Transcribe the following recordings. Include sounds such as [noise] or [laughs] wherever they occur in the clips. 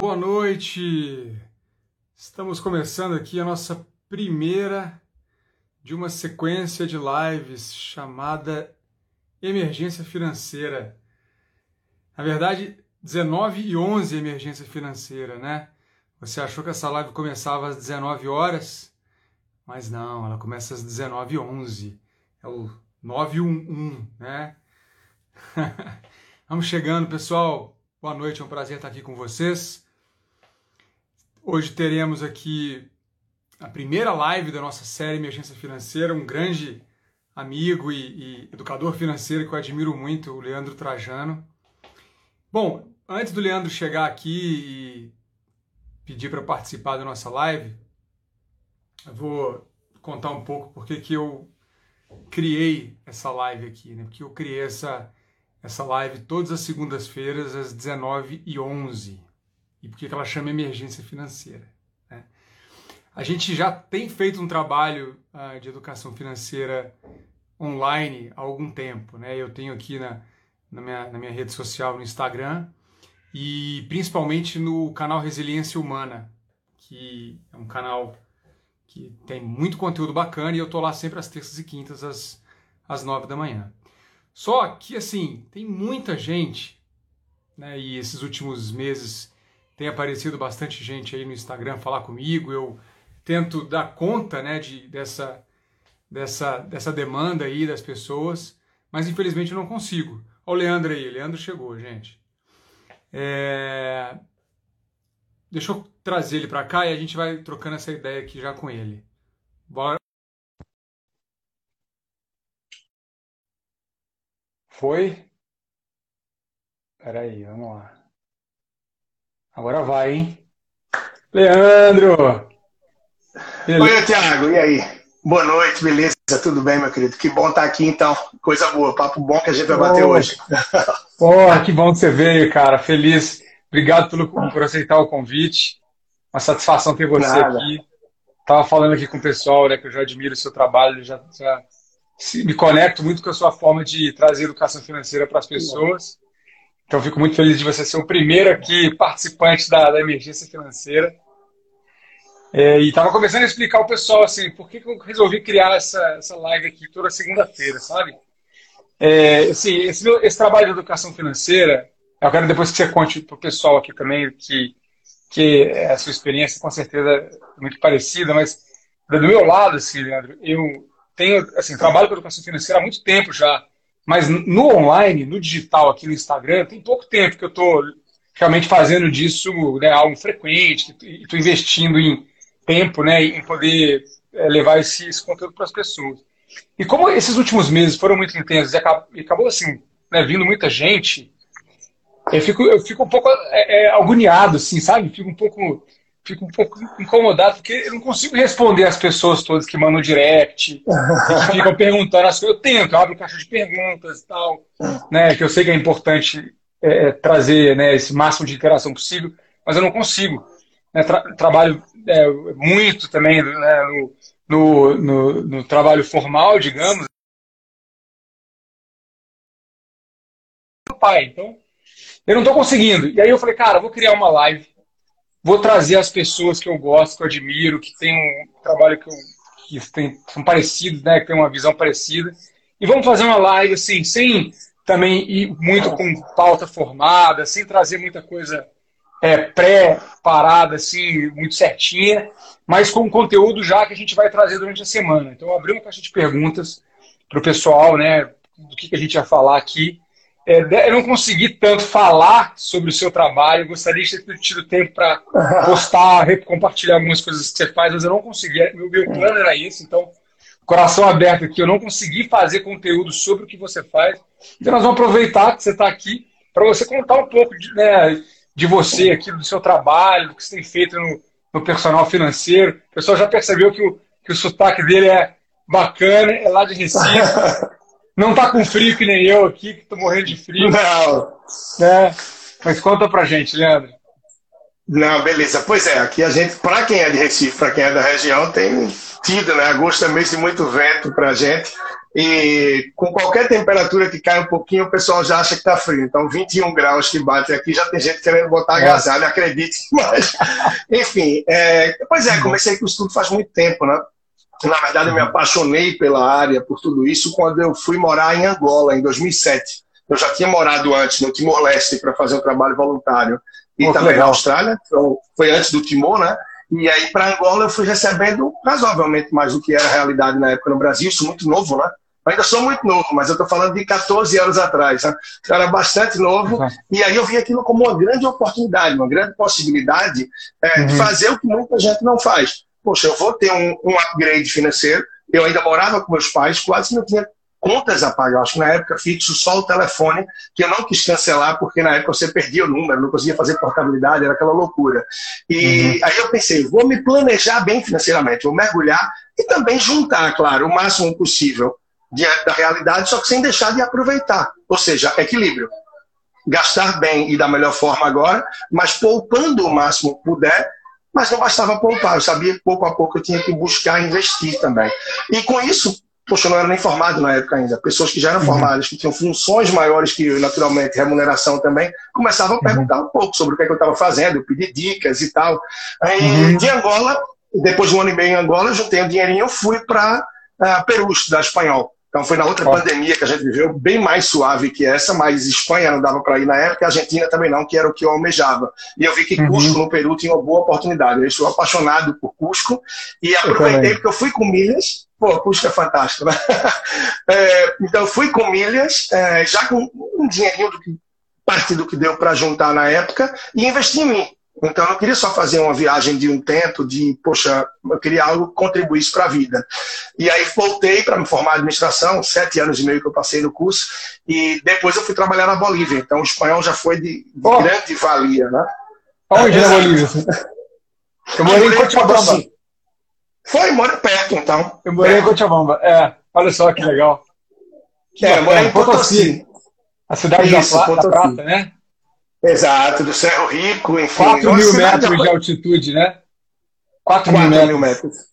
Boa noite! Estamos começando aqui a nossa primeira de uma sequência de lives chamada Emergência Financeira. Na verdade, 19 e 11 Emergência Financeira, né? Você achou que essa live começava às 19 horas, mas não, ela começa às 19 e 11. É o 911, né? [laughs] Vamos chegando, pessoal. Boa noite, é um prazer estar aqui com vocês. Hoje teremos aqui a primeira live da nossa série Emergência Financeira, um grande amigo e, e, educador financeiro que eu admiro muito, o Leandro Trajano. Bom, antes do Leandro chegar aqui e pedir para participar da nossa live, eu vou contar um pouco porque que eu criei essa live aqui, né? Porque eu criei essa, essa live todas as segundas-feiras às 19h11 e por que ela chama emergência financeira. Né? A gente já tem feito um trabalho uh, de educação financeira online há algum tempo. Né? Eu tenho aqui na, na, minha, na minha rede social, no Instagram, e principalmente no canal Resiliência Humana, que é um canal que tem muito conteúdo bacana e eu tô lá sempre às terças e quintas às, às nove da manhã. Só que, assim, tem muita gente, né, e esses últimos meses tem aparecido bastante gente aí no Instagram falar comigo, eu tento dar conta né, de, dessa, dessa, dessa demanda aí das pessoas, mas infelizmente eu não consigo. Olha o Leandro aí, Leandro chegou, gente. É... Deixa eu trazer ele para cá e a gente vai trocando essa ideia aqui já com ele. Bora. Foi? Peraí, vamos lá. Agora vai, hein? Leandro! Beleza. Oi, Tiago, e aí? Boa noite, beleza? Tudo bem, meu querido? Que bom estar aqui, então. Coisa boa, papo bom que a gente vai bater hoje. [laughs] Porra, que bom que você veio, cara. Feliz. Obrigado pelo, por aceitar o convite. Uma satisfação ter você Nada. aqui. Tava falando aqui com o pessoal, né, que eu já admiro o seu trabalho, já, já me conecto muito com a sua forma de trazer educação financeira para as pessoas. Então, fico muito feliz de você ser o primeiro aqui participante da, da emergência financeira. É, e estava começando a explicar ao pessoal assim, por que, que eu resolvi criar essa, essa live aqui toda segunda-feira, sabe? É, assim, esse, esse, trabalho de educação financeira, eu quero depois que você conte para o pessoal aqui também que, que a sua experiência com certeza é muito parecida, mas do meu lado, assim, Leandro, eu tenho, assim, trabalho com educação financeira há muito tempo já. Mas no online, no digital, aqui no Instagram, tem pouco tempo que eu estou realmente fazendo disso né, algo frequente, estou investindo em tempo né, em poder é, levar esse, esse conteúdo para as pessoas. E como esses últimos meses foram muito intensos e acabou, acabou assim, né, vindo muita gente, eu fico, eu fico um pouco é, é, agoniado, assim, sabe? Fico um pouco fico um pouco incomodado, porque eu não consigo responder as pessoas todas que mandam direct, que [laughs] ficam perguntando as coisas. Eu tento, eu abro caixa de perguntas e tal, né? Que eu sei que é importante é, é, trazer né, esse máximo de interação possível, mas eu não consigo. Né, tra trabalho é, muito também né, no, no, no, no trabalho formal, digamos. Pai, então eu não estou conseguindo. E aí eu falei, cara, vou criar uma live vou trazer as pessoas que eu gosto, que eu admiro, que tem um trabalho que, eu, que tem, são parecidos, né, que tem uma visão parecida. E vamos fazer uma live assim, sem também ir muito com pauta formada, sem trazer muita coisa é, pré-parada, assim, muito certinha, mas com conteúdo já que a gente vai trazer durante a semana. Então, abri uma caixa de perguntas para o pessoal, né, do que, que a gente vai falar aqui. É, eu não consegui tanto falar sobre o seu trabalho, gostaria de ter tido tempo para [laughs] postar, compartilhar algumas coisas que você faz, mas eu não consegui. Meu, meu plano era esse, então, coração aberto aqui, eu não consegui fazer conteúdo sobre o que você faz. Então, nós vamos aproveitar que você está aqui para você contar um pouco de, né, de você aqui, do seu trabalho, do que você tem feito no, no personal financeiro. O pessoal já percebeu que o, que o sotaque dele é bacana, é lá de Recife. [laughs] Não tá com frio que nem eu aqui, que tô morrendo de frio. Não. Né? Mas conta pra gente, Leandro. Não, beleza. Pois é, aqui a gente, para quem é de Recife, para quem é da região, tem tido, né? Agosto é mês de muito vento pra gente. E com qualquer temperatura que cai um pouquinho, o pessoal já acha que está frio. Então, 21 graus que bate aqui, já tem gente querendo botar agasalho, acredite. [laughs] Mas, enfim, é, pois é, comecei com isso tudo faz muito tempo, né? Na verdade, eu me apaixonei pela área, por tudo isso, quando eu fui morar em Angola, em 2007. Eu já tinha morado antes no Timor-Leste para fazer um trabalho voluntário. E também na Austrália, então foi antes do Timor, né? E aí, para Angola, eu fui recebendo razoavelmente mais do que era a realidade na época no Brasil, isso muito novo, né? Eu ainda sou muito novo, mas eu estou falando de 14 anos atrás. Né? Eu era bastante novo, uhum. e aí eu vi aquilo como uma grande oportunidade, uma grande possibilidade é, uhum. de fazer o que muita gente não faz poxa, eu vou ter um, um upgrade financeiro. Eu ainda morava com meus pais, quase não tinha contas a pagar. Acho que na época fixo só o telefone, que eu não quis cancelar, porque na época você perdia o número, não conseguia fazer portabilidade, era aquela loucura. E uhum. aí eu pensei, vou me planejar bem financeiramente, vou mergulhar e também juntar, claro, o máximo possível diante da realidade, só que sem deixar de aproveitar. Ou seja, equilíbrio. Gastar bem e da melhor forma agora, mas poupando o máximo que puder mas não bastava poupar, eu sabia que pouco a pouco eu tinha que buscar investir também. E com isso, poxa, eu não era nem formado na época ainda. Pessoas que já eram uhum. formadas, que tinham funções maiores que eu, naturalmente, remuneração também, começavam a uhum. perguntar um pouco sobre o que, é que eu estava fazendo, eu pedi dicas e tal. Aí, uhum. de Angola, depois de um ano e meio em Angola, eu juntei um dinheirinho e fui para uh, Peru, estudar espanhol. Então foi na outra pandemia que a gente viveu, bem mais suave que essa, mas Espanha não dava para ir na época, Argentina também não, que era o que eu almejava. E eu vi que uhum. Cusco, no Peru, tinha uma boa oportunidade. Eu estou apaixonado por Cusco e aproveitei porque eu fui com milhas. Pô, Cusco é fantástico, né? [laughs] é, então fui com milhas, é, já com um dinheirinho do que, parte do que deu para juntar na época, e investi em mim. Então, eu não queria só fazer uma viagem de um tempo, de, poxa, eu queria algo que contribuísse para a vida. E aí voltei para me formar em administração, sete anos e meio que eu passei no curso, e depois eu fui trabalhar na Bolívia. Então, o espanhol já foi de, de oh. grande valia, né? Onde na Bolívia? Eu morei em Cochabamba. Foi, mora perto, então. Eu morei é. em Cochabamba, é. Olha só que legal. Que é, eu morei em Potosí. A cidade Isso, da, Plata, da Prata, né? Exato, do Cerro Rico, enfim. 4 mil metros de altitude, né? 4 mil metros. Mil metros.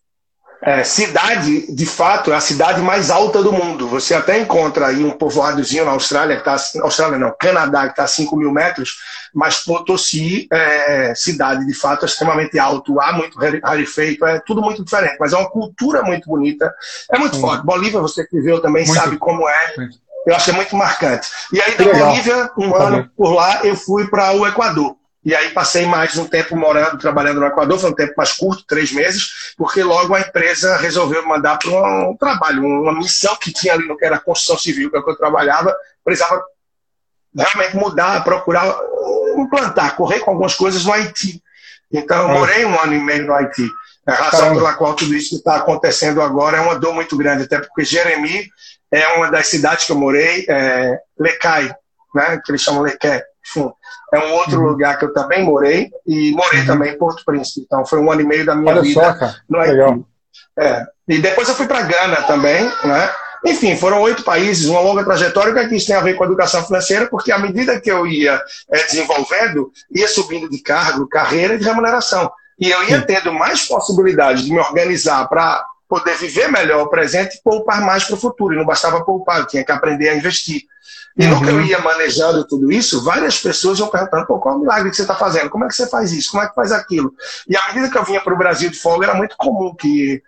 É, cidade, de fato, é a cidade mais alta do mundo. Você até encontra aí um povoadozinho na Austrália, que está. Austrália não, Canadá, que está a 5 mil metros, mas Potosí é cidade, de fato, é extremamente alto, há muito rarefeito, é tudo muito diferente, mas é uma cultura muito bonita, é muito Sim. forte. Bolívia, você que viveu também, muito. sabe como é. Muito eu achei muito marcante. E aí, da Bolívia, um tá ano por lá, eu fui para o Equador. E aí passei mais um tempo morando, trabalhando no Equador, foi um tempo mais curto, três meses, porque logo a empresa resolveu me mandar para um, trabalho, uma missão que tinha ali no que era a construção civil, que é que eu trabalhava, precisava realmente mudar, procurar implantar, correr com algumas coisas no Haiti. Então, eu morei um ano e meio no Haiti. A razão Caramba. pela qual tudo isso está acontecendo agora é uma dor muito grande, até porque Jeremi é uma das cidades que eu morei, é Lecai, né, que eles chamam Lequé, enfim, é um outro uhum. lugar que eu também morei, e morei uhum. também em Porto Príncipe, então foi um ano e meio da minha Olha vida só, no Haiti. É. E depois eu fui para Gana também, né, enfim, foram oito países, uma longa trajetória. O que, é que isso tem a ver com a educação financeira? Porque à medida que eu ia é, desenvolvendo, ia subindo de cargo, carreira e de remuneração. E eu ia tendo mais possibilidades de me organizar para poder viver melhor o presente e poupar mais para o futuro. E não bastava poupar, eu tinha que aprender a investir. E uhum. no que eu ia manejando tudo isso, várias pessoas iam perguntando: Pô, qual é o milagre que você está fazendo? Como é que você faz isso? Como é que faz aquilo? E à medida que eu vinha para o Brasil de folga, era muito comum que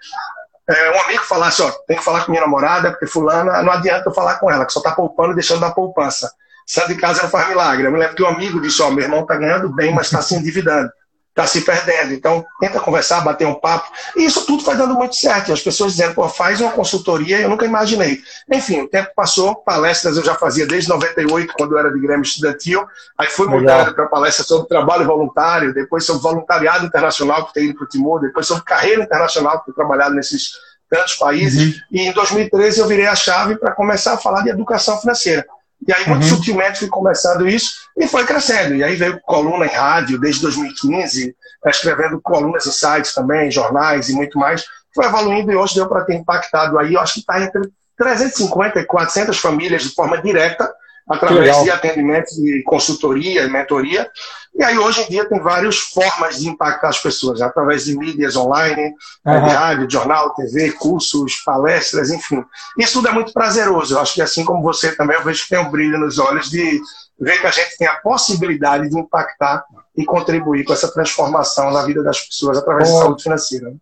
é, um amigo falasse: Ó, tem que falar com minha namorada, porque Fulana, não adianta eu falar com ela, que só está poupando e deixando da poupança. Santo de casa não faz milagre. Eu me lembro que um amigo disse: Ó, meu irmão está ganhando bem, mas está se endividando está se perdendo. Então, tenta conversar, bater um papo. E isso tudo foi dando muito certo. E as pessoas dizendo, pô, faz uma consultoria, eu nunca imaginei. Enfim, o tempo passou, palestras eu já fazia desde 98, quando eu era de Grêmio Estudantil. Aí fui mudando para palestras sobre trabalho voluntário, depois sobre voluntariado internacional, que tem ido para o Timor, depois sobre carreira internacional, que tenho trabalhado nesses tantos países. Uhum. E em 2013 eu virei a chave para começar a falar de educação financeira. E aí, muito uhum. sutilmente, fui começando isso e foi crescendo. E aí veio coluna em rádio desde 2015, tá escrevendo colunas em sites também, jornais e muito mais. Foi evoluindo e hoje deu para ter impactado aí, eu acho que está entre 350 e 400 famílias de forma direta, através de atendimentos de consultoria e mentoria. E aí, hoje em dia, tem várias formas de impactar as pessoas, através de mídias online, uhum. rádio, jornal, TV, cursos, palestras, enfim. Isso tudo é muito prazeroso. Eu acho que, assim como você também, eu vejo que tem um brilho nos olhos de ver que a gente tem a possibilidade de impactar e contribuir com essa transformação na vida das pessoas através da saúde financeira.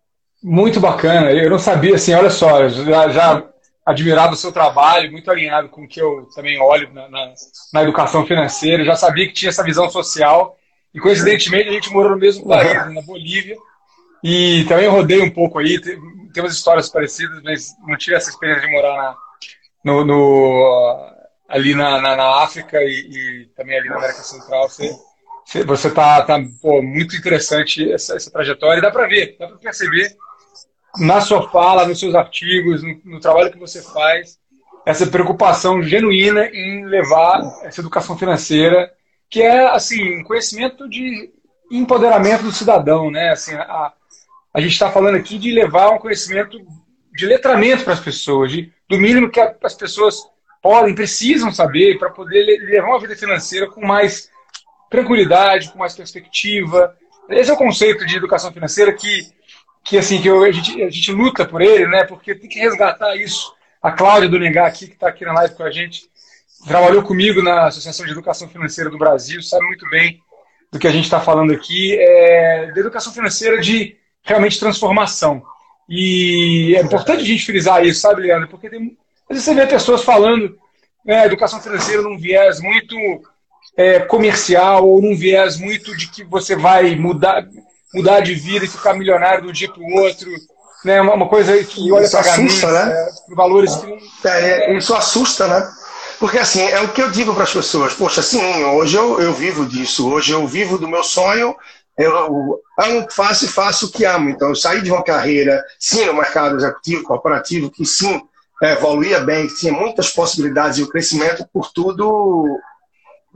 Muito bacana. Eu não sabia, assim, olha só, já, já admirava o seu trabalho, muito alinhado com o que eu também olho na, na, na educação financeira. já sabia que tinha essa visão social e coincidentemente a gente morou no mesmo país, na Bolívia. E também rodei um pouco aí, tem umas histórias parecidas, mas não tive essa experiência de morar na, no, no, ali na, na, na África e, e, também ali na América Central. Você, você tá, tá pô, muito interessante essa, essa trajetória. E dá para ver, dá para perceber na sua fala, nos seus artigos, no, no trabalho que você faz, essa preocupação genuína em levar essa educação financeira que é assim um conhecimento de empoderamento do cidadão, né? Assim, a, a gente está falando aqui de levar um conhecimento de letramento para as pessoas, de, do mínimo que as pessoas podem, precisam saber para poder levar uma vida financeira com mais tranquilidade, com mais perspectiva. Esse é o conceito de educação financeira que, que assim que eu, a, gente, a gente luta por ele, né? Porque tem que resgatar isso. A Cláudia do Negar aqui que está aqui na live com a gente trabalhou comigo na Associação de Educação Financeira do Brasil, sabe muito bem do que a gente está falando aqui, é, da educação financeira de realmente transformação. E é importante a gente frisar isso, sabe, Leandro? Porque tem, às vezes você vê pessoas falando né, educação financeira num viés muito é, comercial ou num viés muito de que você vai mudar, mudar de vida e ficar milionário de um dia para o outro. Né, uma, uma coisa que olha para assusta, né? É, valores que não... É, isso assusta, né? Porque assim, é o que eu digo para as pessoas. Poxa, sim, hoje eu, eu vivo disso. Hoje eu vivo do meu sonho. Eu amo, faço e faço o que amo. Então, eu saí de uma carreira, sim, no mercado executivo, corporativo, que sim, é, evoluía bem, que tinha muitas possibilidades e o crescimento, por tudo,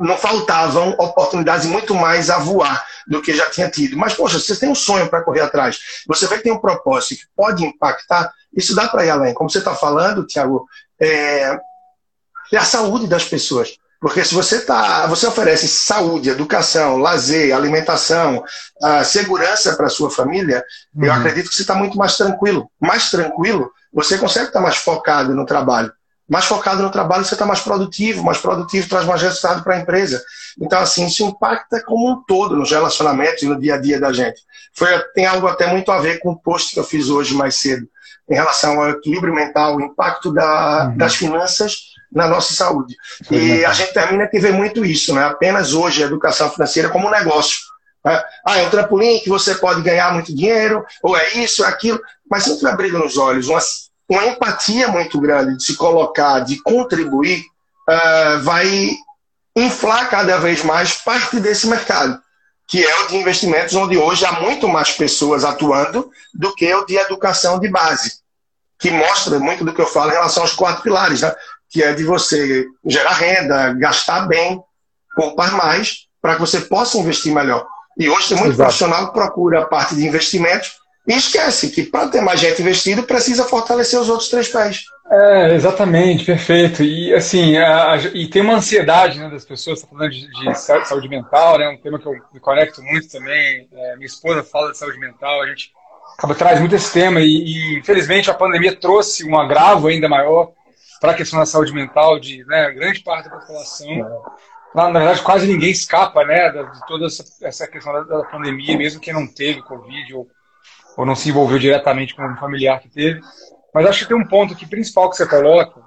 não faltavam oportunidades muito mais a voar do que já tinha tido. Mas, poxa, você tem um sonho para correr atrás, você vê que tem um propósito que pode impactar, isso dá para ir além. Como você está falando, Tiago, é, é a saúde das pessoas. Porque se você tá, você oferece saúde, educação, lazer, alimentação, segurança para a sua família, uhum. eu acredito que você está muito mais tranquilo. Mais tranquilo, você consegue estar tá mais focado no trabalho. Mais focado no trabalho, você está mais produtivo. Mais produtivo traz mais resultado para a empresa. Então, assim, isso impacta como um todo nos relacionamentos e no dia a dia da gente. Foi, tem algo até muito a ver com o post que eu fiz hoje mais cedo, em relação ao equilíbrio mental, o impacto da, uhum. das finanças na nossa saúde. E a gente termina que vê muito isso, né? apenas hoje a educação financeira como um negócio. Né? Ah, é um trampolim que você pode ganhar muito dinheiro, ou é isso, é aquilo, mas sempre abrindo nos olhos, uma, uma empatia muito grande de se colocar, de contribuir, uh, vai inflar cada vez mais parte desse mercado, que é o de investimentos, onde hoje há muito mais pessoas atuando do que o de educação de base, que mostra muito do que eu falo em relação aos quatro pilares. Né? que é de você gerar renda, gastar bem, poupar mais, para que você possa investir melhor. E hoje tem muito Exato. profissional que procura a parte de investimentos e esquece que para ter mais gente investido precisa fortalecer os outros três pés. É, exatamente, perfeito. E assim, a, a, e tem uma ansiedade né, das pessoas, tá falando de, de, saúde mental, né? Um tema que eu me conecto muito também. É, minha esposa fala de saúde mental, a gente acaba traz muito esse tema e, e infelizmente a pandemia trouxe um agravo ainda maior para a questão da saúde mental de né, grande parte da população. Na, na, verdade, quase ninguém escapa né, de toda essa, essa questão da, da, pandemia, mesmo quem não teve Covid ou, ou não se envolveu diretamente com um familiar que teve. Mas acho que tem um ponto que principal que você coloca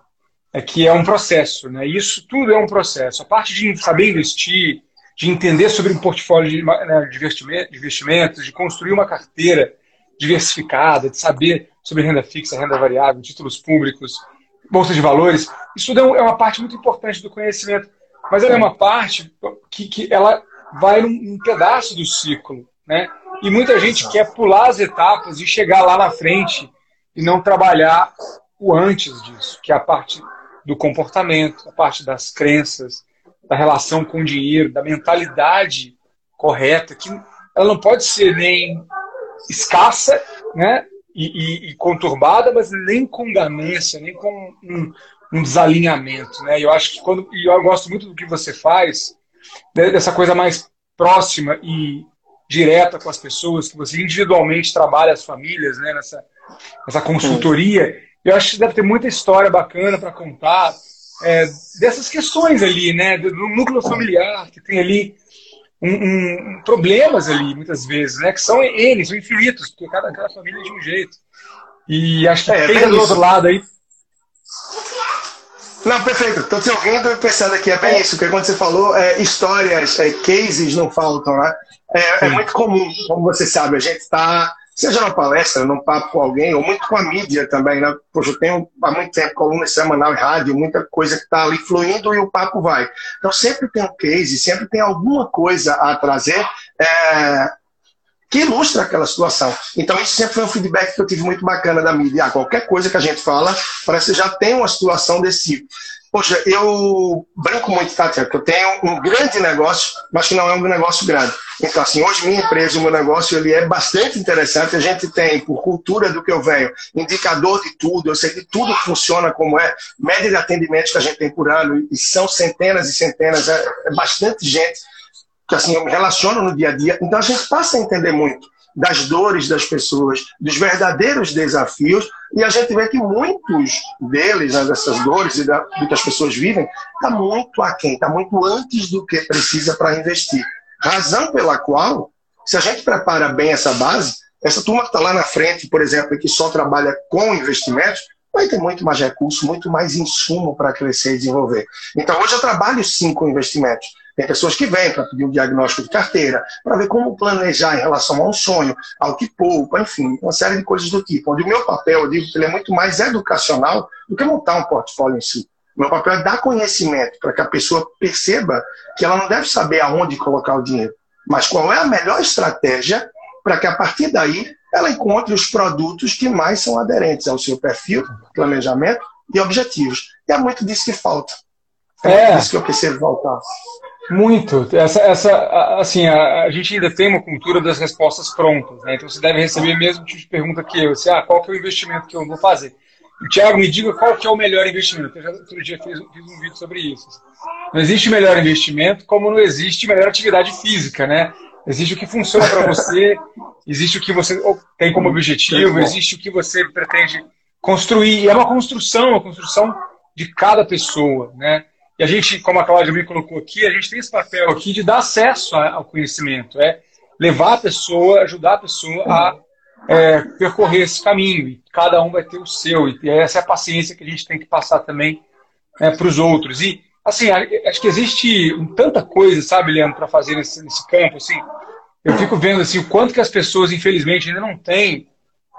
é que é um processo. Né? Isso tudo é um processo. A parte de saber investir, de entender sobre um portfólio de, né, de investimentos, de construir uma carteira diversificada, de saber sobre renda fixa, renda variável, títulos públicos, bolsa de valores, isso tudo é, é uma parte muito importante do conhecimento, mas ela é uma parte que, que ela vai num, num pedaço do ciclo, né? E muita gente quer pular as etapas e chegar lá na frente e não trabalhar o antes disso, que é a parte do comportamento, a parte das crenças, da relação com o dinheiro, da mentalidade correta, que ela não pode ser nem escassa, né? e, e, e, conturbada, mas nem com ganância, nem com um, um, desalinhamento. Né? Eu acho que quando. E eu gosto muito do que você faz, dessa coisa mais próxima e direta com as pessoas, que você individualmente trabalha as famílias, né, nessa, nessa consultoria. Eu acho que deve ter muita história bacana para contar é, dessas questões ali, né, do núcleo familiar, que tem ali um, um, problemas ali, muitas vezes, né, que são eles, são infinitos, porque cada, cada família é de um jeito. E acho que é, quem do outro lado aí não, perfeito. Estou te ouvindo e pensando aqui, é bem isso, porque quando você falou, é, histórias, é, cases não faltam, né? É, é, muito comum, como você sabe, a gente está, seja numa palestra, num papo com alguém, ou muito com a mídia também, né? Poxa, eu tenho há muito tempo coluna semanal e rádio, muita coisa que está ali fluindo e o papo vai. Então sempre tem um case, sempre tem alguma coisa a trazer. É, que ilustra aquela situação. Então, isso sempre foi um feedback que eu tive muito bacana da mídia. Ah, qualquer coisa que a gente fala, parece que já tem uma situação desse tipo. Poxa, eu brinco muito, tá, que eu tenho um grande negócio, mas que não é um negócio grande. Então, assim, hoje minha empresa, o meu negócio, ele é bastante interessante. A gente tem, por cultura do que eu venho, indicador de tudo, eu sei que tudo funciona como é, média de atendimentos que a gente tem por ano, e são centenas e centenas, é, é bastante gente que assim, eu me relaciono no dia a dia. Então a gente passa a entender muito das dores das pessoas, dos verdadeiros desafios, e a gente vê que muitos deles, né, dessas dores e da, que as pessoas vivem, está muito aquém, está muito antes do que precisa para investir. Razão pela qual, se a gente prepara bem essa base, essa turma que está lá na frente, por exemplo, que só trabalha com investimentos, vai ter muito mais recurso, muito mais insumo para crescer e desenvolver. Então, hoje eu trabalho sim com investimentos. Tem pessoas que vêm para pedir um diagnóstico de carteira, para ver como planejar em relação a um sonho, ao que poupa, enfim, uma série de coisas do tipo. Onde o meu papel, eu digo que ele é muito mais educacional do que montar um portfólio em si. O meu papel é dar conhecimento para que a pessoa perceba que ela não deve saber aonde colocar o dinheiro, mas qual é a melhor estratégia para que a partir daí ela encontre os produtos que mais são aderentes ao seu perfil, planejamento e objetivos. E é muito disso que falta. É, é. isso que eu percebo voltar. Muito. Essa, essa, assim, a, a, gente ainda tem uma cultura das respostas prontas, né? Então você deve receber mesmo tipo de pergunta que eu, se, ah, qual que é o investimento que eu vou fazer? O Tiago, me diga qual que é o melhor investimento. Eu já outro dia fiz, fiz um vídeo sobre isso. Não existe melhor investimento como não existe melhor atividade física, né? Existe o que funciona para você, [laughs] existe o que você tem como objetivo, existe o que você pretende construir. E é uma construção, uma construção de cada pessoa, né? E a gente, como a Cláudia me colocou aqui, a gente tem esse papel aqui de dar acesso ao conhecimento, é levar a pessoa, ajudar a pessoa a é, percorrer esse caminho. E cada um vai ter o seu. E essa é a paciência que a gente tem que passar também é, para os outros. E, assim, acho que existe tanta coisa, sabe, Leandro, para fazer nesse, nesse, campo. Assim, eu fico vendo assim, o quanto que as pessoas, infelizmente, ainda não têm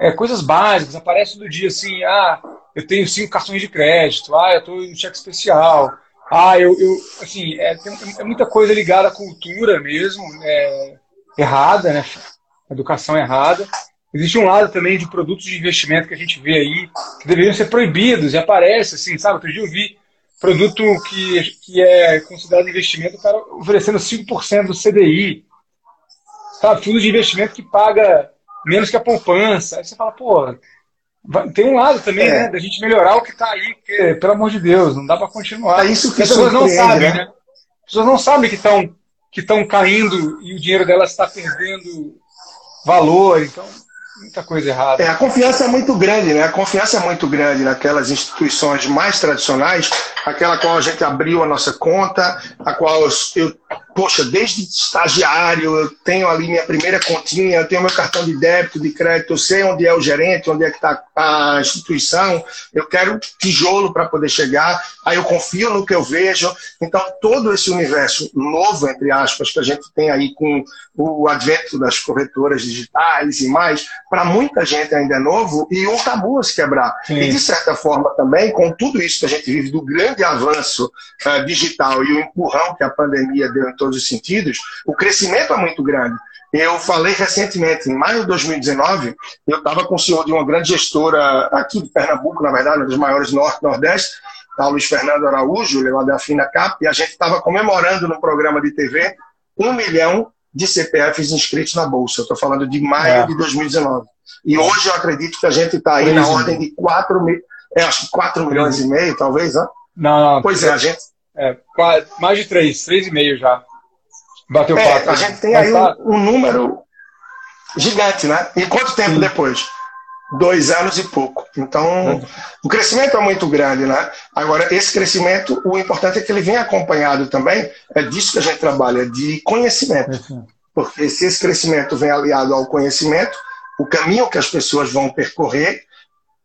é, coisas básicas. Aparece do dia assim, ah, eu tenho cinco cartões de crédito, ah, eu estou em cheque especial. Ah, eu, eu assim, é, tem, é muita coisa ligada à cultura mesmo, é, errada, né? Educação errada. Existe um lado também de produtos de investimento que a gente vê aí, que deveriam ser proibidos, e aparece, assim, sabe? Outro dia eu vi produto que, que é considerado investimento, o cara oferecendo 5% do CDI. Sabe? Fundo de investimento que paga menos que a poupança. Aí você fala, pô, tem um lado também, é. né, da gente melhorar o que está aí, porque, pelo amor de Deus, não dá para continuar. É isso que as pessoas não sabem, né? né? As pessoas não sabem que estão que estão caindo e o dinheiro delas está perdendo valor, então muita coisa errada. É, a confiança é muito grande, né? A confiança é muito grande naquelas instituições mais tradicionais, aquela qual a gente abriu a nossa conta, a qual eu poxa, desde estagiário, eu tenho ali minha primeira continha, eu tenho meu cartão de débito, de crédito, eu sei onde é o gerente, onde é que está a instituição, eu quero tijolo para poder chegar, aí eu confio no que eu vejo. Então, todo esse universo novo, entre aspas, que a gente tem aí com o advento das corretoras digitais e mais, para muita gente ainda é novo e um tabu a se quebrar. Sim. E, de certa forma, também, com tudo isso que a gente vive do grande avanço uh, digital e o empurrão que a pandemia deu em todos os sentidos, o crescimento é muito grande. Eu falei recentemente, em maio de 2019, eu estava com o senhor de uma grande gestora aqui de Pernambuco, na verdade, uma das maiores norte-nordeste, o Luiz Fernando Araújo, lá da Fina Cap, e a gente estava comemorando no programa de TV um milhão de CPFs inscritos na Bolsa. Eu estou falando de maio é. de 2019. E hoje eu acredito que a gente está aí na ordem de 4 mil, é, acho que 4 milhões e meio, talvez, né? Não, não. Pois é, a gente. É, mais de 3, 3,5 já. Bateu é, A gente tem aí tá... um, um, número gigante, né? E quanto tempo Sim. depois? Dois anos e pouco. Então, o crescimento é muito grande, né? Agora, esse crescimento, o importante é que ele venha acompanhado também, é disso que a gente trabalha, de conhecimento. Porque se esse crescimento vem aliado ao conhecimento, o caminho que as pessoas vão percorrer,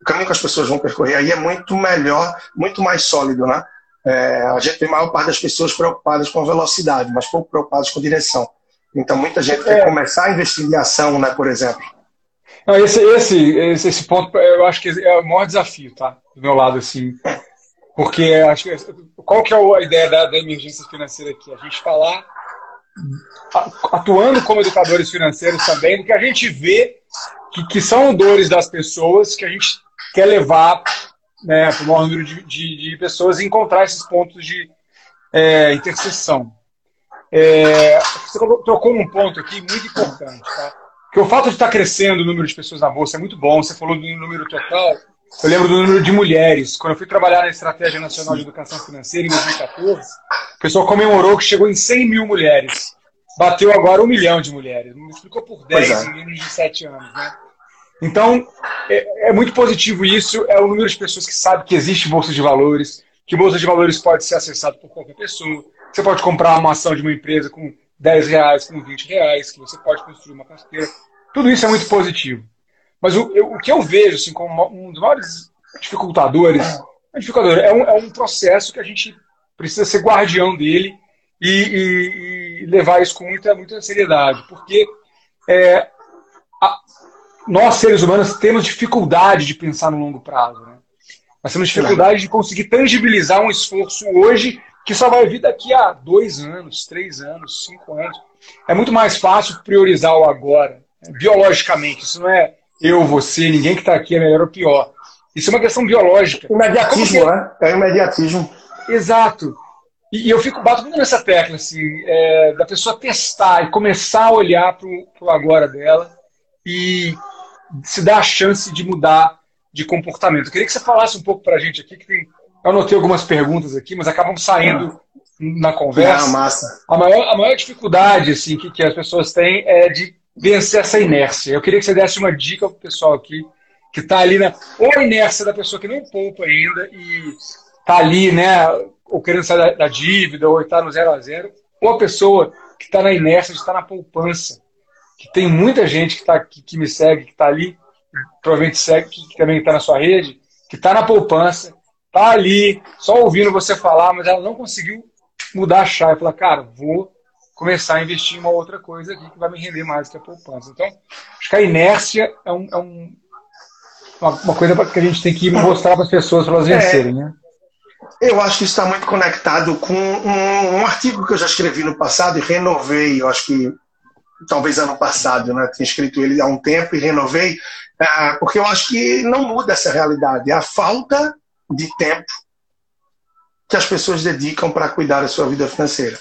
o caminho que as pessoas vão percorrer aí é muito melhor, muito mais sólido, né? É, a gente tem a maior parte das pessoas preocupadas com velocidade, mas pouco preocupadas com direção. Então, muita gente é. quer começar a investir em ação, né, por exemplo. Não, esse, esse, esse, esse, ponto eu acho que é o maior desafio, tá? Do meu lado, assim. Porque acho que, qual que é a ideia da, da emergência financeira aqui? A gente falar, atuando como educadores financeiros também, do que a gente vê que, que são dores das pessoas que a gente quer levar né, para o maior número de, de, de, pessoas e encontrar esses pontos de é, interseção. É, você tocou um ponto aqui muito importante, tá? Que o fato de estar crescendo o número de pessoas na bolsa é muito bom. Você falou do número total. Eu lembro do número de mulheres. Quando eu fui trabalhar na Estratégia Nacional de Educação Financeira em 2014, o pessoal comemorou que chegou em 100 mil mulheres. Bateu agora um milhão de mulheres. Multiplicou por 10 é. em menos de 7 anos. Né? Então, é, é, muito positivo isso. É o número de pessoas que sabe que existe bolsa de valores, que bolsa de valores pode ser acessado por qualquer pessoa. Você pode comprar uma ação de uma empresa com 10 reais, com 20 reais, que você pode construir uma carteira. Tudo isso é muito positivo. Mas o, eu, o que eu vejo assim, como um dos maiores dificultadores, é, dificultador, é, um, é um processo que a gente precisa ser guardião dele e, e, e levar isso com muita, muita seriedade. Porque é, nós, seres humanos, temos dificuldade de pensar no longo prazo. Né? Nós temos dificuldade de conseguir tangibilizar um esforço hoje que só vai vir daqui a dois anos, três anos, cinco anos. É muito mais fácil priorizar o agora, né? biologicamente. Isso não é eu, você, ninguém que está aqui é melhor ou pior. Isso é uma questão biológica. Imediatismo, que... né? É imediatismo. Exato. E, eu fico bato muito nessa tecla, assim, é, da pessoa testar e começar a olhar para o agora dela e se dar a chance de mudar de comportamento. Eu queria que você falasse um pouco para a gente aqui, que tem, eu anotei algumas perguntas aqui, mas acabam saindo na conversa. Ah, massa. A maior, a maior dificuldade assim, que, que as pessoas têm é de vencer essa inércia. Eu queria que você desse uma dica para o pessoal aqui, que está ali na. Ou a inércia da pessoa que não poupa ainda e está ali, né, ou querendo sair da, da dívida, ou está no zero a zero, ou a pessoa que está na inércia de estar na poupança que tem muita gente que, tá, que, que me segue, que está ali, provavelmente segue, que, que também está na sua rede, que está na poupança, está ali, só ouvindo você falar, mas ela não conseguiu mudar a chave. Falar, cara, vou começar a investir em uma outra coisa aqui que vai me render mais que a poupança. Então, acho que a inércia é, um, é um, uma, uma, coisa que a gente tem que mostrar para as pessoas para elas é. vencerem, né? Eu acho que isso está muito conectado com um, um, artigo que eu já escrevi no passado e renovei, eu acho que talvez ano passado, né? Tinha escrito ele há um tempo e renovei, é, porque eu acho que não muda essa realidade. É a falta de tempo que as pessoas dedicam para cuidar da sua vida financeira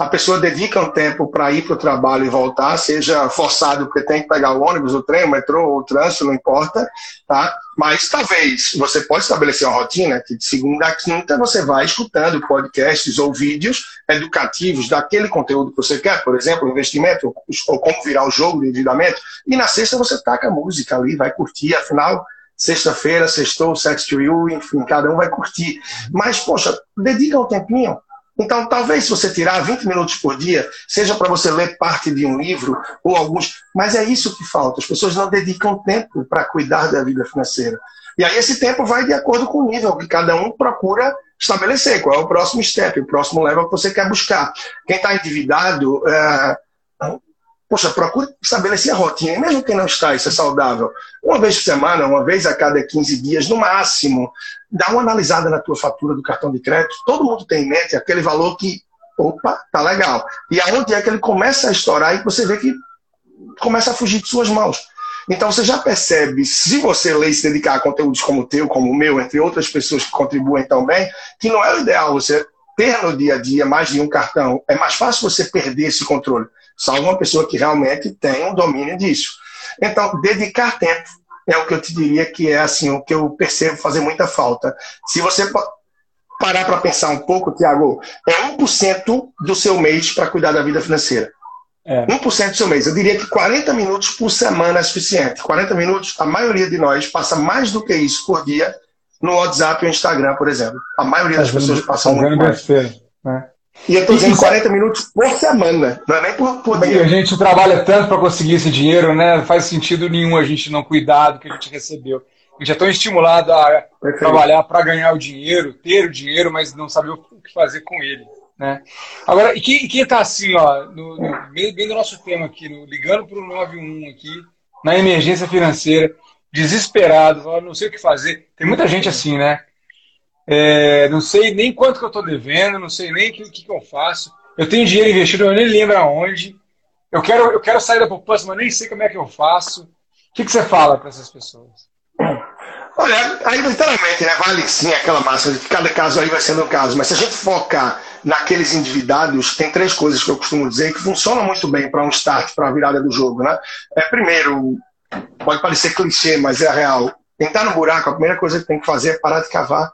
a pessoa dedica um tempo para ir para o trabalho e voltar, seja forçado porque tem que pegar o ônibus, o trem, o metrô, o trânsito, não importa, tá? Mas talvez você pode estabelecer uma rotina que de segunda a quinta você vai escutando podcasts ou vídeos educativos daquele conteúdo que você quer, por exemplo, investimento ou como virar o jogo de endividamento, e na sexta você taca música ali, vai curtir, afinal sexta-feira, sextou, sex to you, enfim, cada um vai curtir. Mas, poxa, dedica um tempinho então, talvez se você tirar 20 minutos por dia, seja para você ler parte de um livro ou alguns, mas é isso que falta. As pessoas não dedicam tempo para cuidar da vida financeira. E aí esse tempo vai de acordo com o nível que cada um procura estabelecer. Qual é o próximo step, o próximo level que você quer buscar. Quem está endividado, é, Poxa, procure estabelecer a rotina, mesmo quem não está, isso é saudável. Uma vez por semana, uma vez a cada 15 dias, no máximo, dá uma analisada na tua fatura do cartão de crédito. Todo mundo tem em mente aquele valor que, opa, tá legal. E aonde é que ele começa a estourar e você vê que começa a fugir de suas mãos. Então você já percebe, se você lê e se dedicar a conteúdos como o teu, como o meu, entre outras pessoas que contribuem também, que não é o ideal você ter no dia a dia mais de um cartão. É mais fácil você perder esse controle salvo uma pessoa que realmente tem um domínio disso. Então, dedicar tempo é o que eu te diria que é assim o que eu percebo fazer muita falta. Se você parar para pensar um pouco, Tiago, é 1% do seu mês para cuidar da vida financeira. É. 1% do seu mês. Eu diria que 40 minutos por semana é suficiente. 40 minutos, a maioria de nós passa mais do que isso por dia no WhatsApp ou Instagram, por exemplo. A maioria das pessoas passam muito mais. Né? E eu estou dizendo 40 minutos por semana, não é nem por, por dia. A gente trabalha tanto para conseguir esse dinheiro, né? Não faz sentido nenhum a gente não cuidar do que a gente recebeu. A gente é tão estimulado a Perfeito. trabalhar para ganhar o dinheiro, ter o dinheiro, mas não saber o que fazer com ele. Né? Agora, e quem está assim, ó, no, no, bem, bem do nosso tema aqui, no, ligando para o 91 aqui, na emergência financeira, desesperado, falando, não sei o que fazer. Tem muita gente assim, né? É, não sei nem quanto que eu estou devendo, não sei nem o que, que, que, eu faço. Eu tenho dinheiro investido, eu nem lembro aonde. Eu quero, eu quero sair da poupança, mas nem sei como é que eu faço. O que, que você fala para essas pessoas? Olha, aí literalmente, né, vale sim aquela massa de que cada caso aí vai sendo um caso, mas se a gente focar naqueles indivíduos, tem três coisas que eu costumo dizer que funcionam muito bem para um start, para a virada do jogo, né? É, primeiro, pode parecer clichê, mas é real. Tentar no buraco, a primeira coisa que tem que fazer é parar de cavar.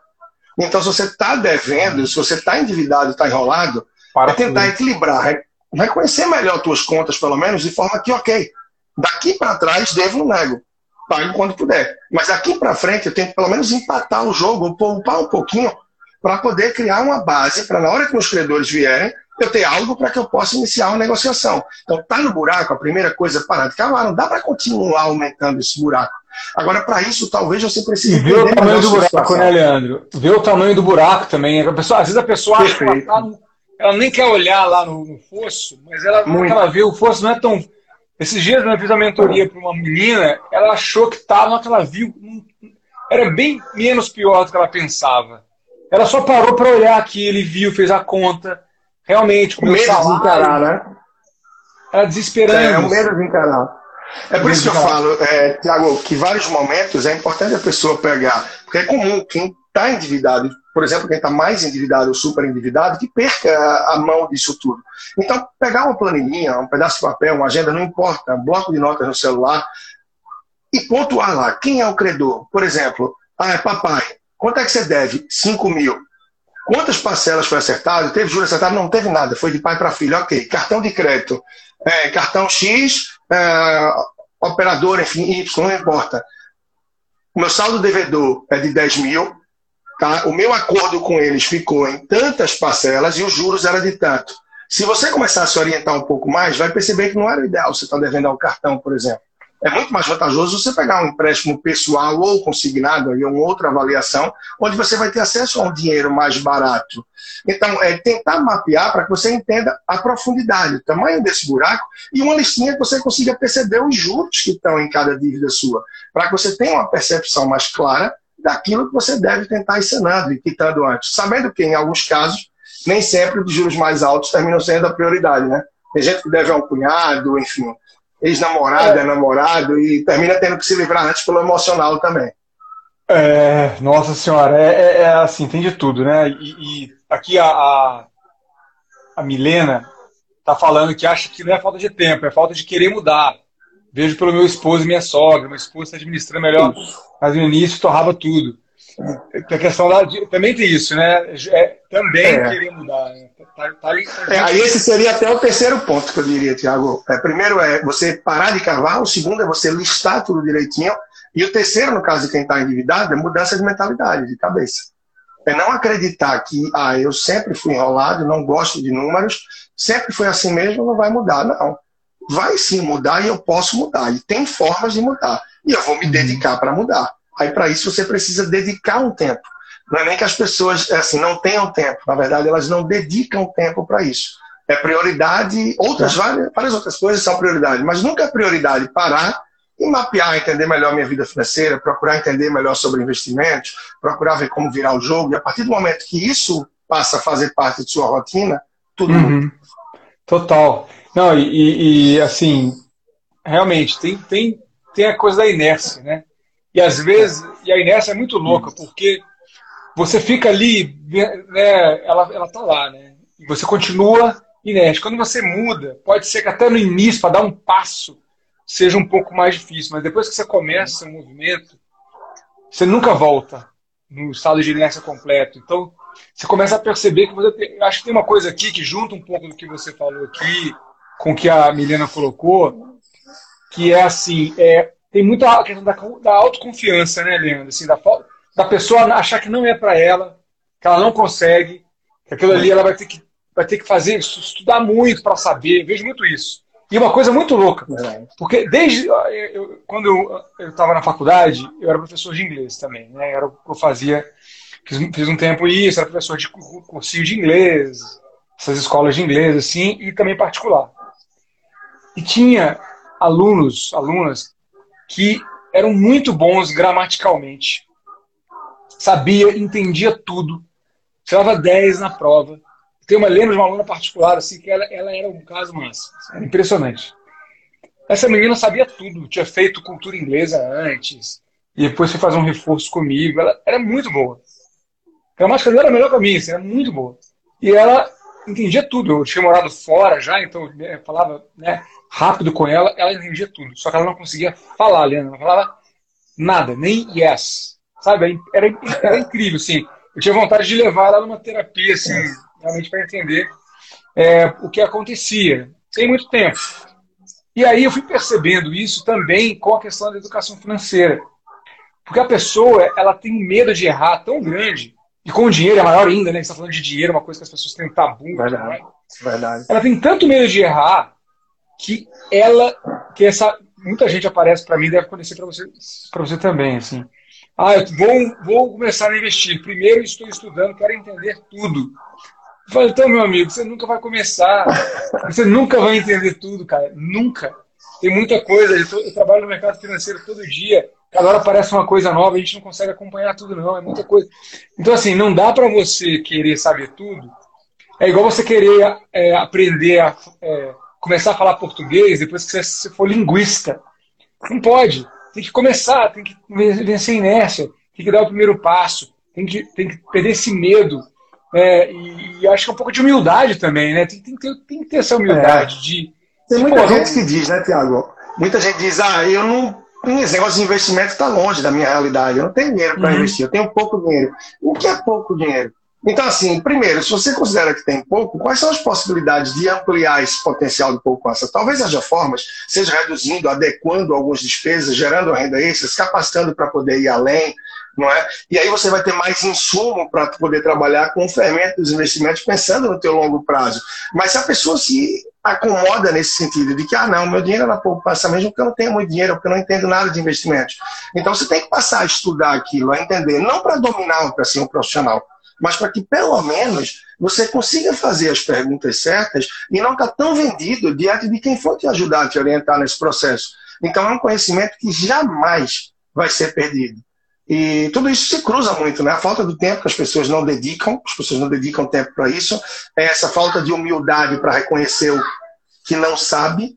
Então, se você está devendo, se você está endividado, está enrolado, para é tentar tudo. equilibrar, reconhecer melhor suas contas, pelo menos, de forma que, ok, daqui para trás devo um nego pague quando puder. Mas daqui para frente eu tenho que pelo menos empatar o jogo, poupar um pouquinho, para poder criar uma base, para na hora que os credores vierem, eu ter algo para que eu possa iniciar uma negociação. Então, tá no buraco, a primeira coisa é parar de cavar, não dá para continuar aumentando esse buraco. Agora, para isso, talvez você precise. Ver o tamanho do buraco, situação. né, Leandro? Ver o tamanho do buraco também. A pessoa, às vezes a pessoa acha que ela, tá ela, nem quer olhar lá no, no fosso, mas ela, ela vê o fosso não é tão esses dias eu fiz uma mentoria para uma menina, ela achou que estava, na que ela viu, era bem menos pior do que ela pensava. Ela só parou para olhar aquilo, viu, fez a conta. Realmente, com o medo de encarar, né? Era desesperante. É, é o medo de encarar. É por isso que eu falo, é, Tiago, que vários momentos é importante a pessoa pegar, porque é comum quem está endividado por exemplo, quem está mais endividado ou super endividado, que perca a mão disso tudo. Então, pegar uma planilhinha, um pedaço de papel, uma agenda, não importa, um bloco de notas no celular, e pontuar lá quem é o credor. Por exemplo, ah, é papai, quanto é que você deve? 5 mil. Quantas parcelas foi acertado? Teve juros acertado? Não teve nada, foi de pai para filho. Ok, cartão de crédito, é, cartão X, é, operador, enfim, Y, não importa. O meu saldo devedor é de 10 mil, Tá? O meu acordo com eles ficou em tantas parcelas e os juros eram de tanto. Se você começar a se orientar um pouco mais, vai perceber que não era o ideal você estar tá devendo ao cartão, por exemplo. É muito mais vantajoso você pegar um empréstimo pessoal ou consignado, aí uma outra avaliação, onde você vai ter acesso a um dinheiro mais barato. Então, é tentar mapear para que você entenda a profundidade, o tamanho desse buraco e uma listinha que você consiga perceber os juros que estão em cada dívida sua, para que você tenha uma percepção mais clara daquilo que você deve tentar ensinando e quitando antes. Sabendo que, em alguns casos, nem sempre os juros mais altos terminam sendo a prioridade, né? Tem gente que deve a um cunhado, enfim, ex-namorada, é. namorado, e termina tendo que se livrar antes pelo emocional também. É, nossa senhora, é, é, é assim, tem de tudo, né? E, e aqui a, a, a Milena tá falando que acha que não é falta de tempo, é falta de querer mudar. Vejo pelo meu esposo e minha sogra, meu esposo está administrando melhor mas no início torrava tudo. A questão da, também tem isso, né? É, também é. querer mudar. Né? Tá, tá, tá, é, aí esse seria até o terceiro ponto que eu diria, Tiago. É, primeiro é você parar de cavar, o segundo é você listar tudo direitinho, e o terceiro, no caso de quem está endividado, é mudança de mentalidade, de cabeça. É não acreditar que, ah, eu sempre fui enrolado, não gosto de números, sempre foi assim mesmo, não vai mudar. Não. Vai sim mudar e eu posso mudar. E tem formas de mudar e eu vou me uhum. dedicar para mudar. Aí, para isso, você precisa dedicar um tempo. Não é nem que as pessoas assim, não tenham tempo, na verdade, elas não dedicam tempo para isso. É prioridade, outras é. várias, várias outras coisas são prioridade, mas nunca é prioridade parar e mapear, entender melhor minha vida financeira, procurar entender melhor sobre investimentos, procurar ver como virar o jogo. E a partir do momento que isso passa a fazer parte de sua rotina, tudo uhum. muda. Total. Não, e, e, assim, realmente, tem, tem tem a coisa da inércia, né? E às vezes, e a inércia é muito louca, porque você fica ali, né, ela, ela tá lá, né? E você continua inércia. Quando você muda, pode ser que até no início, para dar um passo, seja um pouco mais difícil, mas depois que você começa o movimento, você nunca volta no estado de inércia completo. Então, você começa a perceber que você tem, acho que tem uma coisa aqui que junta um pouco do que você falou aqui com o que a Milena colocou, que é assim, é, tem muita questão da, da autoconfiança, né, Leandro? Assim, da, da pessoa achar que não é para ela, que ela não consegue, que aquilo ali ela vai ter que, vai ter que fazer, estudar muito para saber. Eu vejo muito isso. E uma coisa muito louca, porque desde eu, quando eu estava na faculdade, eu era professor de inglês também, né? Era o que eu fazia, fiz, fiz um tempo isso, era professor de cursinho de inglês, essas escolas de inglês assim, e também particular. E tinha alunos, alunas que eram muito bons gramaticalmente. Sabia, entendia tudo. Tirava 10 na prova. Tem uma, lembro de uma aluna particular, assim, que ela, ela era um caso massa. Era impressionante. Essa menina sabia tudo. Tinha feito cultura inglesa antes. E depois foi fazer um reforço comigo. Ela era muito boa. A gramática dela era melhor que a minha, assim, era muito boa. E ela entendia tudo. Eu tinha morado fora já, então né, falava né, rápido com ela, ela entendia tudo. Só que ela não conseguia falar, Leandro. Não falava nada, nem yes. Sabe? Era, era incrível, assim. Eu tinha vontade de levar ela numa terapia, assim, realmente para entender é, o que acontecia. Tem muito tempo. E aí eu fui percebendo isso também com a questão da educação financeira. Porque a pessoa, ela tem um medo de errar tão grande, e com o dinheiro é maior ainda, né? Você está falando de dinheiro, uma coisa que as pessoas têm um tabu. Verdade. Né? Verdade. Ela tem tanto medo de errar que ela, que essa, muita gente aparece para mim, deve acontecer para você, para você também, assim. Ah, eu vou, vou começar a investir. Primeiro estou estudando, quero entender tudo. Eu falei, então, meu amigo, você nunca vai começar. Você nunca vai entender tudo, cara. Nunca. Tem muita coisa. Eu, tô, eu trabalho no mercado financeiro todo dia. Cada hora aparece uma coisa nova, a gente não consegue acompanhar tudo, não. É muita coisa. Então, assim, não dá para você querer saber tudo. É igual você querer é, aprender a. É, começar a falar português depois que você for linguista. Não pode. Tem que começar, tem que vencer a inércia, tem que dar o primeiro passo, tem que, tem que perder esse medo. É, e, e, acho que é um pouco de humildade também, né? Tem, tem, que, ter, tem que ter essa humildade é. de. Tem muita pô, gente que diz, né, Tiago? Muita gente diz, ah, eu não. Esse negócio de investimento está longe da minha realidade. Eu não tenho dinheiro para uhum. investir, eu tenho pouco dinheiro. O que é pouco dinheiro? Então, assim, primeiro, se você considera que tem pouco, quais são as possibilidades de ampliar esse potencial de poupança? Talvez haja formas, seja reduzindo, adequando algumas despesas, gerando renda extra, se capacitando para poder ir além, não é? E aí você vai ter mais insumo para poder trabalhar com o fermento dos investimentos, pensando no teu longo prazo. Mas se a pessoa se acomoda nesse sentido de que, ah, não, meu dinheiro é na poupança mesmo porque eu não tenho muito dinheiro, porque eu não entendo nada de investimentos. Então você tem que passar a estudar aquilo, a entender, não para dominar, para ser um profissional, mas para que pelo menos você consiga fazer as perguntas certas e não estar tá tão vendido diante de quem for te ajudar a te orientar nesse processo. Então é um conhecimento que jamais vai ser perdido. E tudo isso se cruza muito, né? A falta do tempo que as pessoas não dedicam, as pessoas não dedicam tempo para isso, é essa falta de humildade para reconhecer o que não sabe,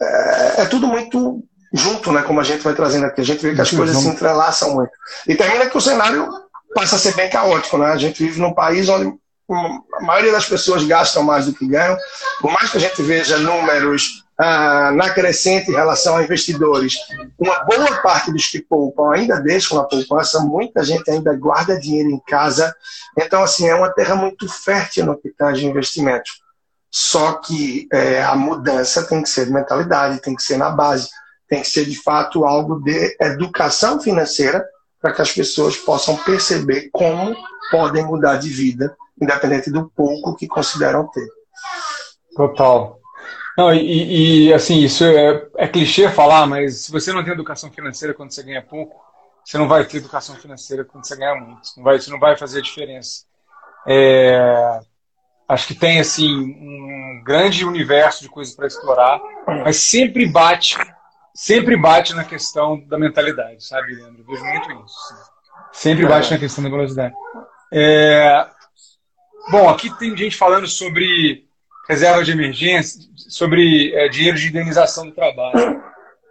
é, é, tudo muito junto, né? Como a gente vai trazendo aqui. A gente vê que as coisas se entrelaçam muito. E termina que o cenário passa a ser bem caótico, né? A gente vive num país onde a maioria das pessoas gastam mais do que ganham. Por mais que a gente veja números ah, na crescente em relação a investidores, uma boa parte dos que poupam ainda deixam a poupança, muita gente ainda guarda dinheiro em casa. Então, assim, é uma terra muito fértil no que tange de investimentos. Só que é, a mudança tem que ser de mentalidade, tem que ser na base, tem que ser de fato algo de educação financeira para que as pessoas possam perceber como podem mudar de vida, independente do pouco que consideram ter. Total. Não, e, e assim, isso é, é, clichê falar, mas se você não tem educação financeira quando você ganha pouco, você não vai ter educação financeira quando você ganha muito. Não vai, isso não vai fazer diferença. É, acho que tem assim um grande universo de coisas para explorar, mas sempre bate sempre bate na questão da mentalidade, sabe, Leandro? Eu vejo muito isso. Sempre bate na questão da velocidade. É... Bom, aqui tem gente falando sobre reserva de emergência, sobre é, dinheiro de indenização do trabalho.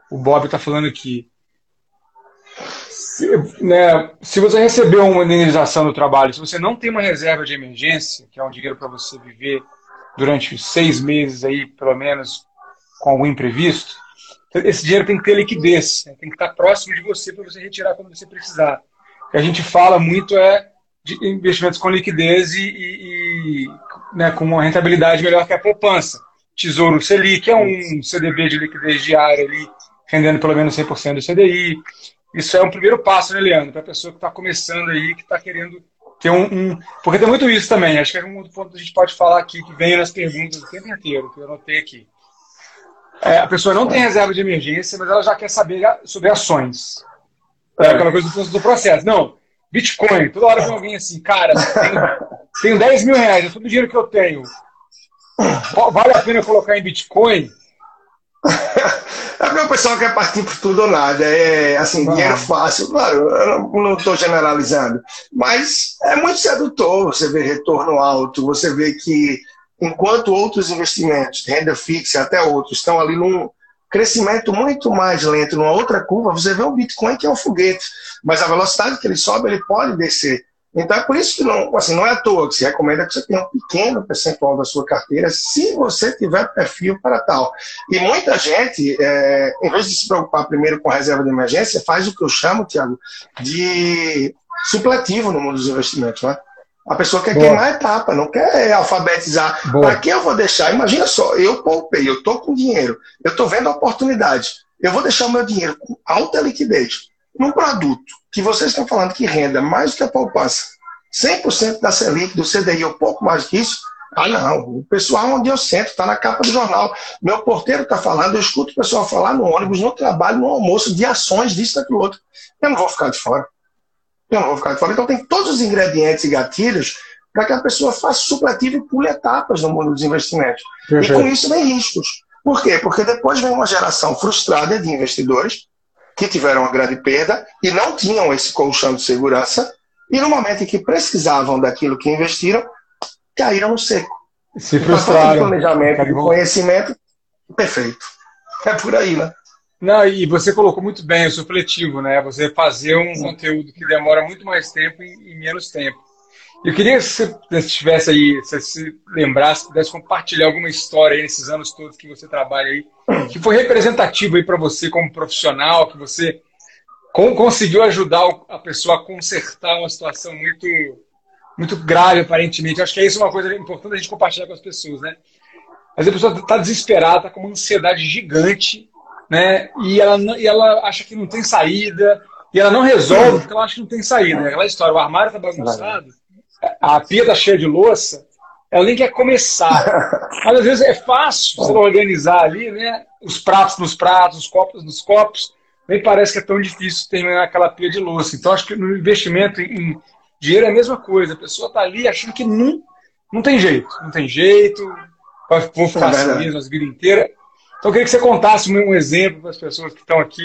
O Bob está falando aqui. Se, né, se você recebeu uma indenização do trabalho, se você não tem uma reserva de emergência, que é um dinheiro para você viver durante seis meses aí, pelo menos, com algum imprevisto, esse dinheiro tem que ter liquidez, né? tem que estar próximo de você para você retirar quando você precisar. O que a gente fala muito é de investimentos com liquidez e, e, e né, com uma rentabilidade melhor que a poupança. Tesouro Selic é um CDB de liquidez diária ali, rendendo pelo menos 100% do CDI. Isso é um primeiro passo, né, Leandro, para a pessoa que está começando aí, que está querendo ter um, um, Porque tem muito isso também, acho que é um ponto que a gente pode falar aqui, que vem nas perguntas o tempo inteiro, que eu anotei aqui. É, a pessoa não tem reserva de emergência, mas ela já quer saber sobre ações. É aquela coisa do, do processo. Não, Bitcoin, toda hora vem alguém assim, cara, tenho, tenho 10 mil reais, é todo o dinheiro que eu tenho. Vale a pena colocar em Bitcoin? É porque o pessoal quer partir por tudo ou nada. É assim, ah. dinheiro fácil. Claro, eu não estou generalizando. Mas é muito sedutor você ver retorno alto, você vê que enquanto outros investimentos, renda fixa, até outros, estão ali num crescimento muito mais lento, numa outra curva, você vê o Bitcoin que é um foguete. Mas a velocidade que ele sobe, ele pode descer. Então é por isso que não, assim, não é à toa que se recomenda que você tenha um pequeno percentual da sua carteira, se você tiver perfil para tal. E muita gente, é, em vez de se preocupar primeiro com a reserva de emergência, faz o que eu chamo, Tiago, de supletivo no mundo dos investimentos. Né? A pessoa quer Boa. queimar a etapa, não quer alfabetizar. Para que eu vou deixar? Imagina só, eu poupei, eu estou com dinheiro, eu estou vendo a oportunidade. Eu vou deixar o meu dinheiro com alta liquidez num produto que vocês estão falando que renda mais do que a poupança, 100% da Selic, do CDI ou pouco mais que isso, ah, não. O pessoal onde eu sento, está na capa do jornal. Meu porteiro está falando, eu escuto o pessoal falar no ônibus, no trabalho, no almoço, de ações, disso, daquilo outro. Eu não vou ficar de fora. Eu não vou ficar de fora. Então, tem todos os ingredientes e gatilhos para que a pessoa faça supletivo e pule etapas no mundo dos investimentos. Perfeito. E com isso vem riscos. Por quê? Porque depois vem uma geração frustrada de investidores que tiveram uma grande perda e não tinham esse colchão de segurança, e no momento em que precisavam daquilo que investiram, caíram no seco. Se então, frustraram. Então, planejamento conhecimento, perfeito. É por aí, né? Não, e você colocou muito bem o supletivo, né? Você fazer um conteúdo que demora muito mais tempo em menos tempo. Eu queria que você estivesse aí, se se lembrasse, pudesse compartilhar alguma história aí nesses anos todos que você trabalha aí, que foi representativo aí para você como profissional, que você conseguiu ajudar a pessoa a consertar uma situação muito muito grave, aparentemente. Eu acho que é isso uma coisa importante a gente compartilhar com as pessoas, né? Vezes a pessoa está desesperada, está com uma ansiedade gigante, né? E ela, e ela acha que não tem saída, e ela não resolve porque ela acha que não tem saída. Aquela história, o armário está bagunçado, a pia está cheia de louça, ela nem quer começar. [laughs] Mas às vezes é fácil você organizar ali, né? Os pratos nos pratos, os copos nos copos. Nem parece que é tão difícil terminar aquela pia de louça. Então, acho que no investimento em dinheiro é a mesma coisa. A pessoa está ali achando que não, não tem jeito. Não tem jeito, vou ficar é assim mesmo a vida inteira. Então, eu queria que você contasse um exemplo para as pessoas que estão aqui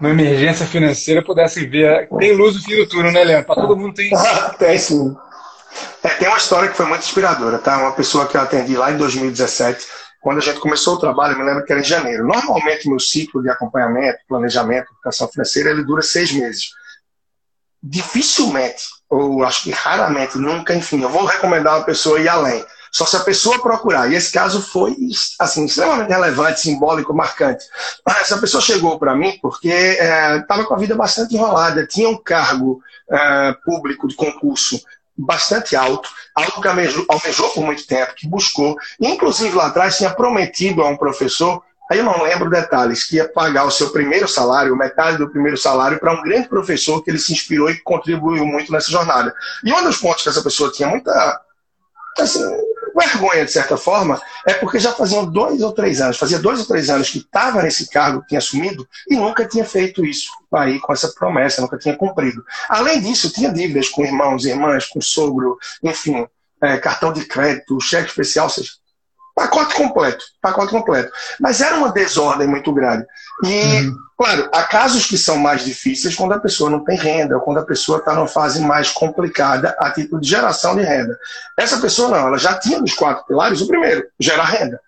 numa emergência financeira pudessem ver. Tem luz no fim do túnel, né, Leandro? Para todo mundo tem [laughs] tem sim. É, tem uma história que foi muito inspiradora, tá? Uma pessoa que eu atendi lá em 2017, quando a gente começou o trabalho, eu me lembro que era em janeiro. Normalmente, meu ciclo de acompanhamento, planejamento, educação financeira, ele dura seis meses. Dificilmente, ou acho que raramente, nunca, enfim, eu vou recomendar uma pessoa ir além. Só se a pessoa procurar. E esse caso foi assim, extremamente relevante, simbólico, marcante. Essa pessoa chegou para mim porque estava é, com a vida bastante enrolada, tinha um cargo é, público de concurso bastante alto, algo que almejou, almejou por muito tempo, que buscou. Inclusive lá atrás tinha prometido a um professor, aí eu não lembro detalhes, que ia pagar o seu primeiro salário, metade do primeiro salário, para um grande professor que ele se inspirou e contribuiu muito nessa jornada. E um dos pontos que essa pessoa tinha muita. Assim, vergonha, de certa forma, é porque já faziam dois ou três anos, fazia dois ou três anos que estava nesse cargo, tinha assumido, e nunca tinha feito isso aí com essa promessa, nunca tinha cumprido. Além disso, tinha dívidas com irmãos, irmãs, com sogro, enfim, é, cartão de crédito, cheque especial, ou seja, pacote completo, pacote completo. Mas era uma desordem muito grande. E, uhum. claro, há casos que são mais difíceis quando a pessoa não tem renda, ou quando a pessoa está numa fase mais complicada a título de geração de renda. Essa pessoa não, ela já tinha nos quatro pilares o primeiro, gerar renda.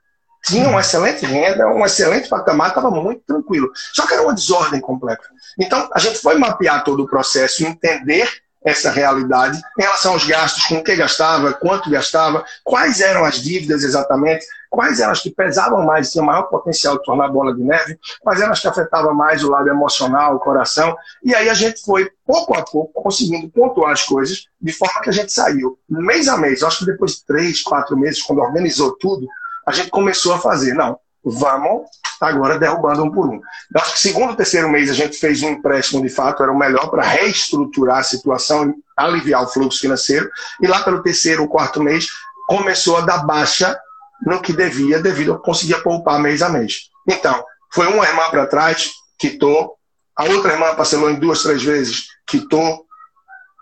Tinha uma excelente renda, um excelente patamar, estava muito tranquilo. Só que era uma desordem completa. Então, a gente foi mapear todo o processo, entender essa realidade em relação aos gastos, com o que gastava, quanto gastava, quais eram as dívidas exatamente, quais eram as que pesavam mais, tinham maior potencial de tornar bola de neve, quais eram as que afetavam mais o lado emocional, o coração. E aí a gente foi, pouco a pouco, conseguindo pontuar as coisas, de forma que a gente saiu mês a mês. Acho que depois de três, quatro meses, quando organizou tudo, a gente começou a fazer. Não, vamos agora derrubando um por um. Acho que segundo, terceiro mês a gente fez um empréstimo de fato, era o melhor para reestruturar a situação, aliviar o fluxo financeiro. E lá pelo terceiro ou quarto mês começou a dar baixa no que devia, devido a conseguir poupar mês a mês. Então, foi uma irmã para trás, quitou. A outra irmã parcelou em duas, três vezes, quitou.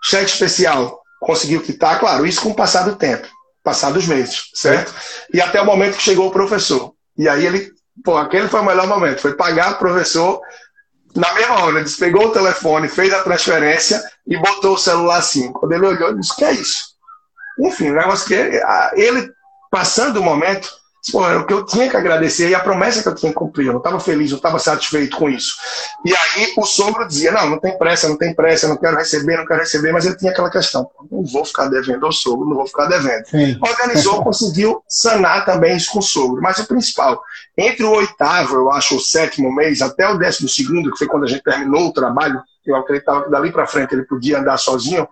Cheque especial, conseguiu quitar. Claro, isso com o passar do tempo, passar dos meses, certo? E até o momento que chegou o professor. E aí ele, pô, aquele foi o melhor momento, foi pagar o professor na mesma hora, ele despegou o telefone, fez a transferência e botou o celular assim. Quando ele olhou, ele disse: que é isso? Enfim, o negócio que ele passando o momento, pô, era o que eu tinha que agradecer e a promessa que eu tinha cumprido. Eu não estava feliz, não estava satisfeito com isso. E aí o sogro dizia: Não, não tem pressa, não tem pressa, não quero receber, não quero receber, mas ele tinha aquela questão: Não vou ficar devendo ao sogro, não vou ficar devendo. Sim. Organizou, [laughs] conseguiu sanar também isso com o sogro. Mas o principal, entre o oitavo, eu acho, o sétimo mês, até o décimo segundo, que foi quando a gente terminou o trabalho, eu acreditava que dali para frente ele podia andar sozinho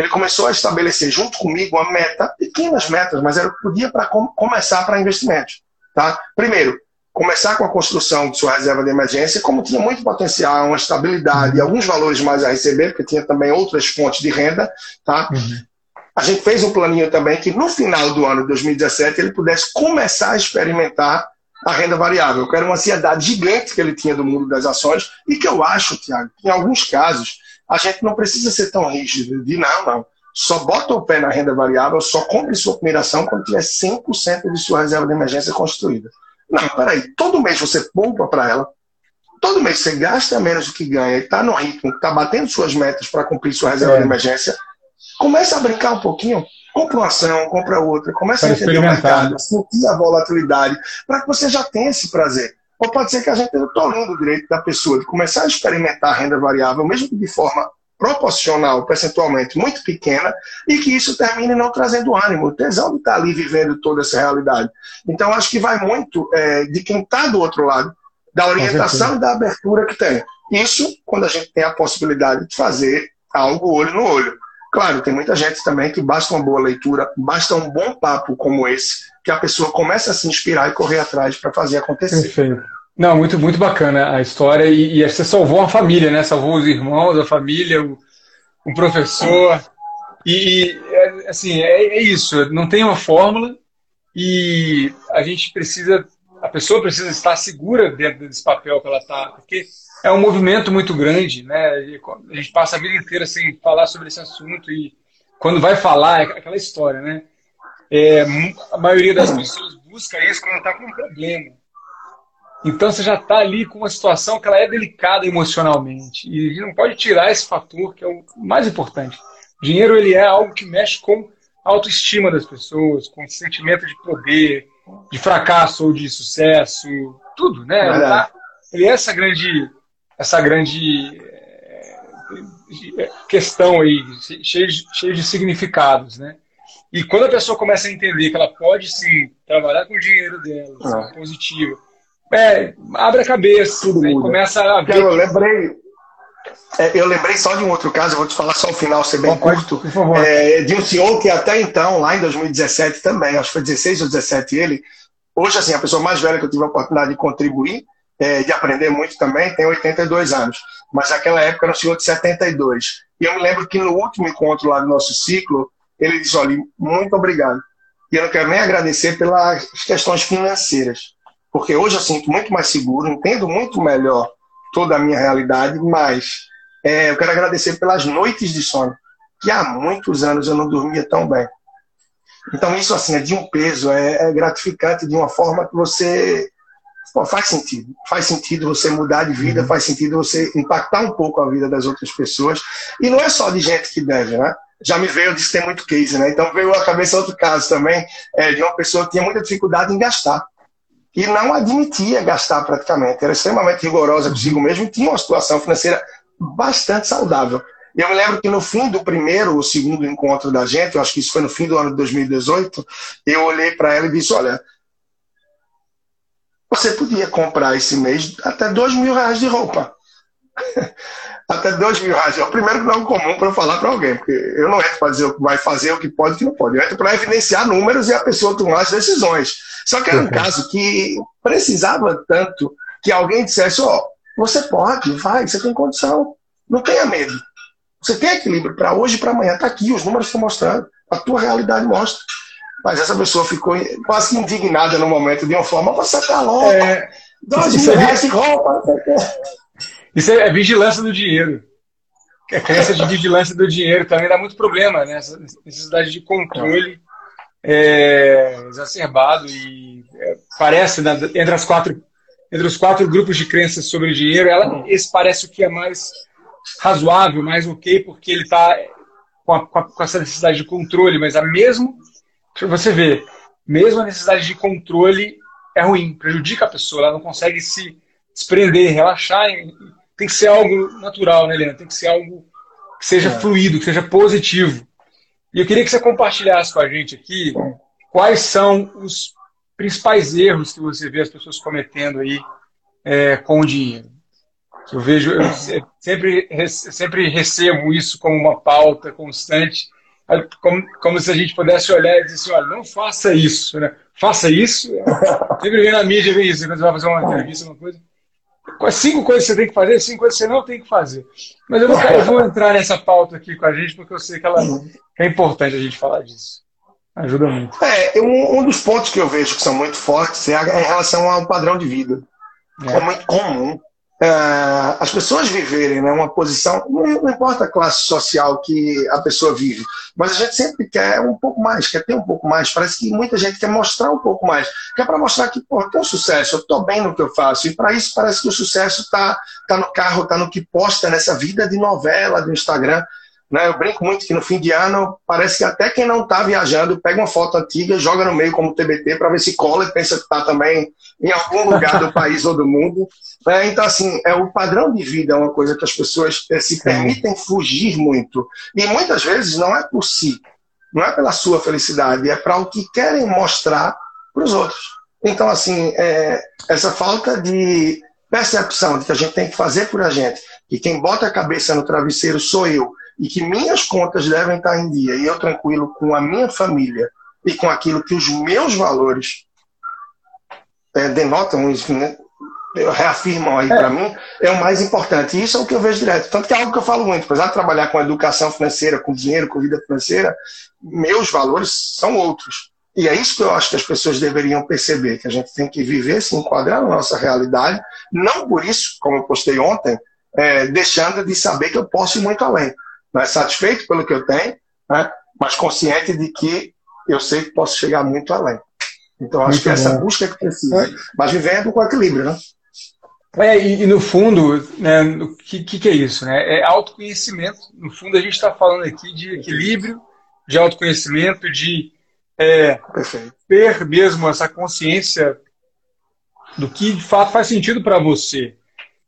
ele começou a estabelecer junto comigo uma meta, pequenas metas, mas era o que podia para com, começar para investimentos. Tá? Primeiro, começar com a construção de sua reserva de emergência, como tinha muito potencial, uma estabilidade e alguns valores mais a receber, porque tinha também outras fontes de renda. Tá? Uhum. A gente fez um planinho também que no final do ano de 2017 ele pudesse começar a experimentar a renda variável, que era uma ansiedade gigante que ele tinha do mundo das ações e que eu acho, Tiago, que em alguns casos a gente não precisa ser tão rígido de não, não. Só bota o pé na renda variável, só compre sua primeira ação quando tiver 100% de sua reserva de emergência construída. Não, peraí, todo mês você poupa para ela, todo mês você gasta menos do que ganha e está no ritmo, está batendo suas metas para cumprir sua reserva é. de emergência, começa a brincar um pouquinho, compra uma ação, compra outra, começa a entender o mercado, sentir a volatilidade, para que você já tenha esse prazer. Ou pode ser que a gente esteja tolando o direito da pessoa de começar a experimentar a renda variável, mesmo que de forma proporcional, percentualmente muito pequena, e que isso termine não trazendo ânimo, o tesão de estar ali vivendo toda essa realidade. Então, acho que vai muito é, de quem está do outro lado, da orientação e da abertura que tem. Isso quando a gente tem a possibilidade de fazer algo olho no olho. Claro, tem muita gente também que basta uma boa leitura, basta um bom papo como esse, que a pessoa começa a se inspirar e correr atrás para fazer acontecer. Perfeito. Não, muito, muito bacana a história. E, e, você salvou uma família, né? Salvou os irmãos, a família, o, professor. E, e assim, é, é, isso. Não tem uma fórmula e a gente precisa, a pessoa precisa estar segura dentro desse papel que ela está, porque é um movimento muito grande, né? A gente passa a vida inteira sem falar sobre esse assunto e quando vai falar é aquela história, né? É, a maioria das pessoas busca isso quando está com um problema. Então você já está ali com uma situação que ela é delicada emocionalmente e a gente não pode tirar esse fator que é o mais importante. O dinheiro ele é algo que mexe com a autoestima das pessoas, com o sentimento de poder, de fracasso ou de sucesso, tudo, né? Ele é essa grande essa grande é, questão aí, cheia de, cheia de significados, né? E quando a pessoa começa a entender que ela pode sim trabalhar com o dinheiro dela, ah. positivo, é, abre a cabeça, né? começa a ver. Eu lembrei, é, eu lembrei só de um outro caso, vou te falar só o final, ser bem Bom, curto, por favor. É, de um senhor que até então, lá em 2017 também, acho que foi 16 ou 17 ele, hoje assim, a pessoa mais velha que eu tive a oportunidade de contribuir, é, de aprender muito também, tem 82 anos. Mas naquela época era um senhor de 72. E eu me lembro que no último encontro lá do nosso ciclo, ele disse: olha, muito obrigado. E eu não quero nem agradecer pelas questões financeiras, porque hoje eu sinto muito mais seguro, entendo muito melhor toda a minha realidade, mas é, eu quero agradecer pelas noites de sono, que há muitos anos eu não dormia tão bem. Então isso assim é de um peso, é, é gratificante de uma forma que você Pô, faz sentido. Faz sentido você mudar de vida, uhum. faz sentido você impactar um pouco a vida das outras pessoas. E não é só de gente que deve, né? Já me veio, eu disse que tem muito case, né? Então veio à cabeça outro caso também, é, de uma pessoa que tinha muita dificuldade em gastar. E não admitia gastar praticamente. Era extremamente rigorosa consigo mesmo e tinha uma situação financeira bastante saudável. Eu me lembro que no fim do primeiro ou segundo encontro da gente, eu acho que isso foi no fim do ano de 2018, eu olhei para ela e disse: Olha, você podia comprar esse mês até dois mil reais de roupa. [laughs] até dois mil reais. É o primeiro que não é comum para eu falar para alguém, porque eu não entro para dizer o que vai fazer, o que pode e o que não pode. Eu entro para evidenciar números e a pessoa tomar as decisões. Só que era um uhum. caso que precisava tanto que alguém dissesse: Ó, oh, você pode, vai, você tem condição, não tenha medo. Você tem equilíbrio para hoje e para amanhã. Está aqui, os números estão mostrando. A tua realidade mostra. Mas essa pessoa ficou quase indignada no momento, de uma forma, você está louco. É, Dois mil é reais de roupa. Isso é vigilância do dinheiro. A crença de vigilância do dinheiro também dá muito problema, né? Essa necessidade de controle é, exacerbado e é, parece, né, entre, as quatro, entre os quatro grupos de crenças sobre o dinheiro, ela, esse parece o que é mais razoável, mais ok, porque ele está com, com, essa necessidade de controle, mas a mesmo, você vê, mesmo a necessidade de controle é ruim, prejudica a pessoa, ela não consegue se desprender, relaxar, tem que ser algo natural, né, Helena? Tem que ser algo que seja é. fluido, que seja positivo. E eu queria que você compartilhasse com a gente aqui quais são os principais erros que você vê as pessoas cometendo aí é, com o dinheiro. Eu vejo, eu sempre, sempre recebo isso como uma pauta constante, como, como se a gente pudesse olhar e dizer assim, olha, não faça isso, né? Faça isso. [laughs] Sempre vem na mídia, vem isso, quando você vai fazer uma entrevista, uma coisa. Quais cinco coisas você tem que fazer, cinco coisas você não tem que fazer. Mas eu, não, eu vou entrar nessa pauta aqui com a gente, porque eu sei que, ela, que é importante a gente falar disso. Ajuda muito. É, um, um, dos pontos que eu vejo que são muito fortes é, em relação ao padrão de vida. É, é muito comum é, as pessoas viverem né, uma posição, não, não, importa a classe social que a pessoa vive, mas a gente sempre quer um pouco mais, quer ter um pouco mais. Parece que muita gente quer mostrar um pouco mais, quer para mostrar que pô, eu tenho sucesso, eu estou bem no que eu faço. E para isso parece que o sucesso está tá no carro, está no que posta nessa vida de novela do Instagram. Né? Eu brinco muito que no fim de ano parece que até quem não está viajando pega uma foto antiga, joga no meio como TBT para ver se cola e pensa que está também em algum lugar do [laughs] país ou do mundo. Né? Então, assim, é, o padrão de vida é uma coisa que as pessoas é, se permitem fugir muito. E muitas vezes não é por si, não é pela sua felicidade, é para o que querem mostrar para os outros. Então, assim, é, essa falta de percepção de que a gente tem que fazer por a gente, que quem bota a cabeça no travesseiro sou eu, e que minhas contas devem estar em dia e eu tranquilo com a minha família e com aquilo que os meus valores é, denotam, né, reafirmam aí é. para mim, é o mais importante. E isso é o que eu vejo direto. Tanto que é algo que eu falo muito, apesar de trabalhar com educação financeira, com dinheiro, com vida financeira, meus valores são outros. E é isso que eu acho que as pessoas deveriam perceber, que a gente tem que viver, se enquadrar na nossa realidade, não por isso, como eu postei ontem, é, deixando de saber que eu posso ir muito além né, satisfeito pelo que eu tenho, né, mas consciente de que eu sei que posso chegar muito além. Então, acho muito que é essa busca que precisa, é. mas vivendo com equilíbrio, né? É, e, e, no fundo, né, o que, que, é isso? Né? É autoconhecimento. No fundo, a gente está falando aqui de equilíbrio, de autoconhecimento, de é, ter mesmo essa consciência do que de fato faz sentido para você.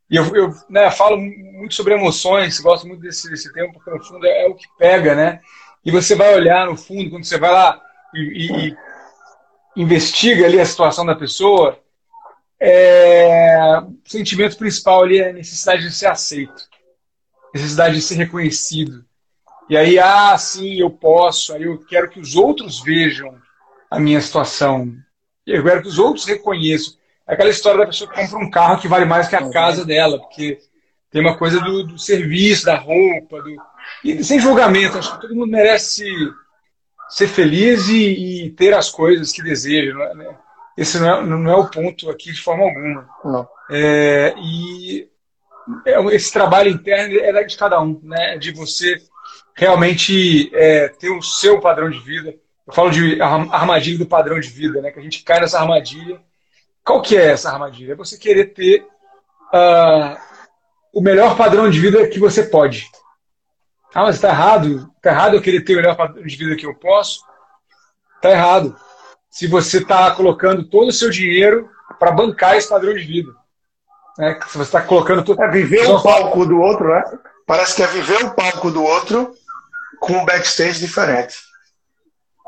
E eu, eu né, falo muito sobre emoções, gosto muito desse, desse porque no fundo é, é, o que pega, né? E você vai olhar no fundo, quando você vai lá e, e, e investiga ali a situação da pessoa, é, o sentimento principal ali é a necessidade de ser aceito, necessidade de ser reconhecido. E aí, ah, sim, eu posso, aí eu quero que os outros vejam a minha situação, eu quero que os outros reconheçam. É aquela história da pessoa que compra um carro que vale mais que a casa dela, porque tem uma coisa do, do serviço, da roupa, do... e sem julgamento. Acho que todo mundo merece ser feliz e, e ter as coisas que deseja. É, né? Esse não é, não é o ponto aqui de forma alguma. Não. É, e é, esse trabalho interno é de cada um, né? De você realmente é, ter o seu padrão de vida. Eu falo de armadilha do padrão de vida, né? Que a gente cai nessa armadilha qual que é essa armadilha? É você querer ter uh, o melhor padrão de vida que você pode. Ah, mas está errado. Está errado eu querer ter o melhor padrão de vida que eu posso. Está errado. Se você está colocando todo o seu dinheiro para bancar esse padrão de vida. Né? Se você está colocando todo... É viver o palco do outro, né? parece que é viver o palco do outro com um backstage diferente.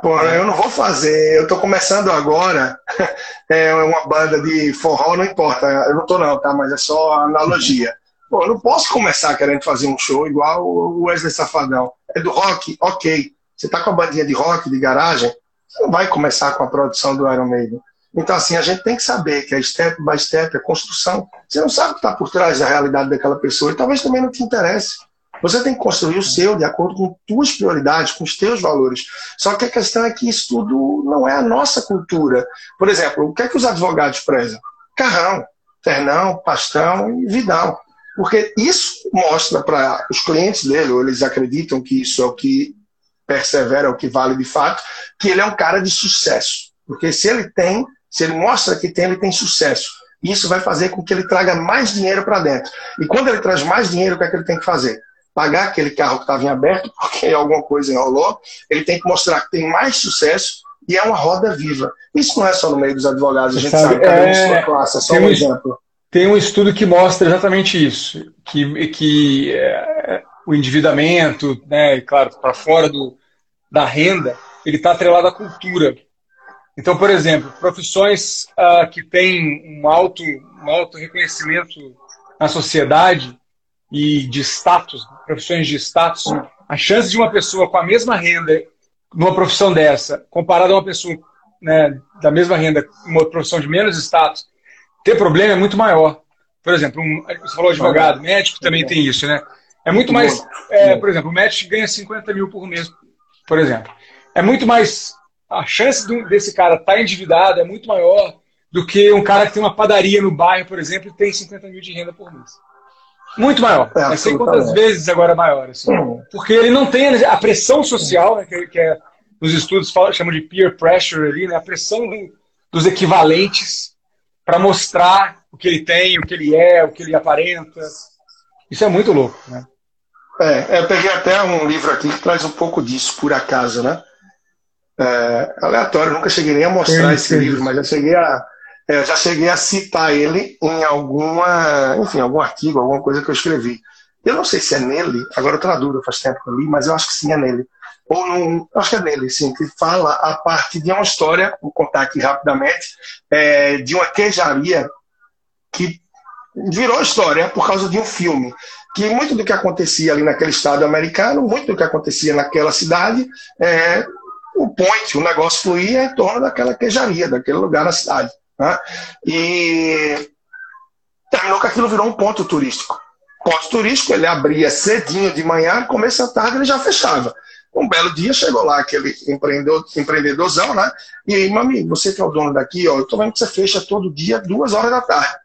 Pô, eu não vou fazer, eu tô começando agora, [laughs] é uma banda de forró, não importa, eu não tô não, tá? Mas é só analogia. Pô, eu não posso começar querendo fazer um show igual o Wesley Safadão. É do rock? Ok. Você tá com a bandinha de rock, de garagem, você não vai começar com a produção do Iron Maiden. Então, assim, a gente tem que saber que é step by step, é construção. Você não sabe o que está por trás da realidade daquela pessoa e talvez também não te interesse. Você tem que construir o seu de acordo com suas prioridades, com os teus valores. Só que a questão é que isso tudo não é a nossa cultura. Por exemplo, o que é que os advogados prezam? Carrão, ternão, pastão e vidal. Porque isso mostra para os clientes dele, ou eles acreditam que isso é o que persevera, é o que vale de fato, que ele é um cara de sucesso. Porque se ele tem, se ele mostra que tem, ele tem sucesso. Isso vai fazer com que ele traga mais dinheiro para dentro. E quando ele traz mais dinheiro, o que é que ele tem que fazer? Pagar aquele carro que estava em aberto, porque alguma coisa enrolou. Ele tem que mostrar que tem mais sucesso e é uma roda viva. Isso não é só no meio dos advogados, a gente sabe, sabe cada um é... sua classe, é só um exemplo. Tem um estudo que mostra exatamente isso, que, que é, o endividamento, né, claro, para fora do, da renda, ele está atrelado à cultura. Então, por exemplo, profissões uh, que têm um alto, um alto reconhecimento na sociedade e de status, profissões de status, a chance de uma pessoa com a mesma renda numa profissão dessa, comparada a uma pessoa né, da mesma renda, uma profissão de menos status, ter problema é muito maior. Por exemplo, um, você falou advogado, médico também tem isso, né? É muito mais. É, por exemplo, o médico ganha 50 mil por mês, por exemplo. É muito mais a chance desse cara estar tá endividado é muito maior do que um cara que tem uma padaria no bairro, por exemplo, e tem 50 mil de renda por mês. Muito maior. É, não sei quantas vezes agora maior. Assim. Porque ele não tem a pressão social, né, que, que é, nos estudos falam, chamam de peer pressure ali, né, a pressão do, dos equivalentes para mostrar o que ele tem, o que ele é, o que ele aparenta. Isso é muito louco, né? É, eu peguei até um livro aqui que traz um pouco disso, por acaso, né? é, aleatório, nunca cheguei nem a mostrar sim, esse sim. livro, mas já cheguei a é, já cheguei a citar ele em alguma, enfim, algum artigo, alguma coisa que eu escrevi. Eu não sei se é nele, agora eu estou na dúvida, faz tempo que eu li, mas eu acho que sim, é nele. Ou num, acho que é nele, sim, que fala a parte de uma história, vou contar aqui rapidamente, é, de uma queijaria que virou história por causa de um filme. Que muito do que acontecia ali naquele estado americano, muito do que acontecia naquela cidade, é, o point, o negócio fluía em torno daquela queijaria, daquele lugar na cidade. Né? E terminou que aquilo virou um ponto turístico. Ponto turístico, ele abria cedinho de manhã, começo da tarde ele já fechava. Um belo dia chegou lá aquele empreendedor, empreendedorzão, né? E aí, mami, você que é o dono daqui, ó, eu tô vendo que você fecha todo dia, duas horas da tarde.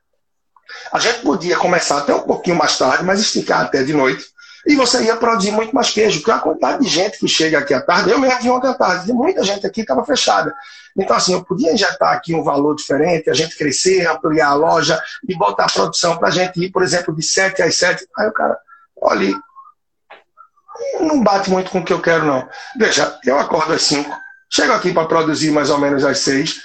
A gente podia começar até um pouquinho mais tarde, mas esticar até de noite e você ia produzir muito mais queijo, porque a quantidade de gente que chega aqui à tarde, eu mesmo vi ontem à tarde, muita gente aqui estava fechada. Então, assim, eu podia injetar aqui um valor diferente, a gente crescer, ampliar a loja e botar a produção para a gente ir, por exemplo, de 7 às 7. Aí o cara, olha, não bate muito com o que eu quero, não. Veja, eu acordo às 5, chego aqui para produzir mais ou menos às 6,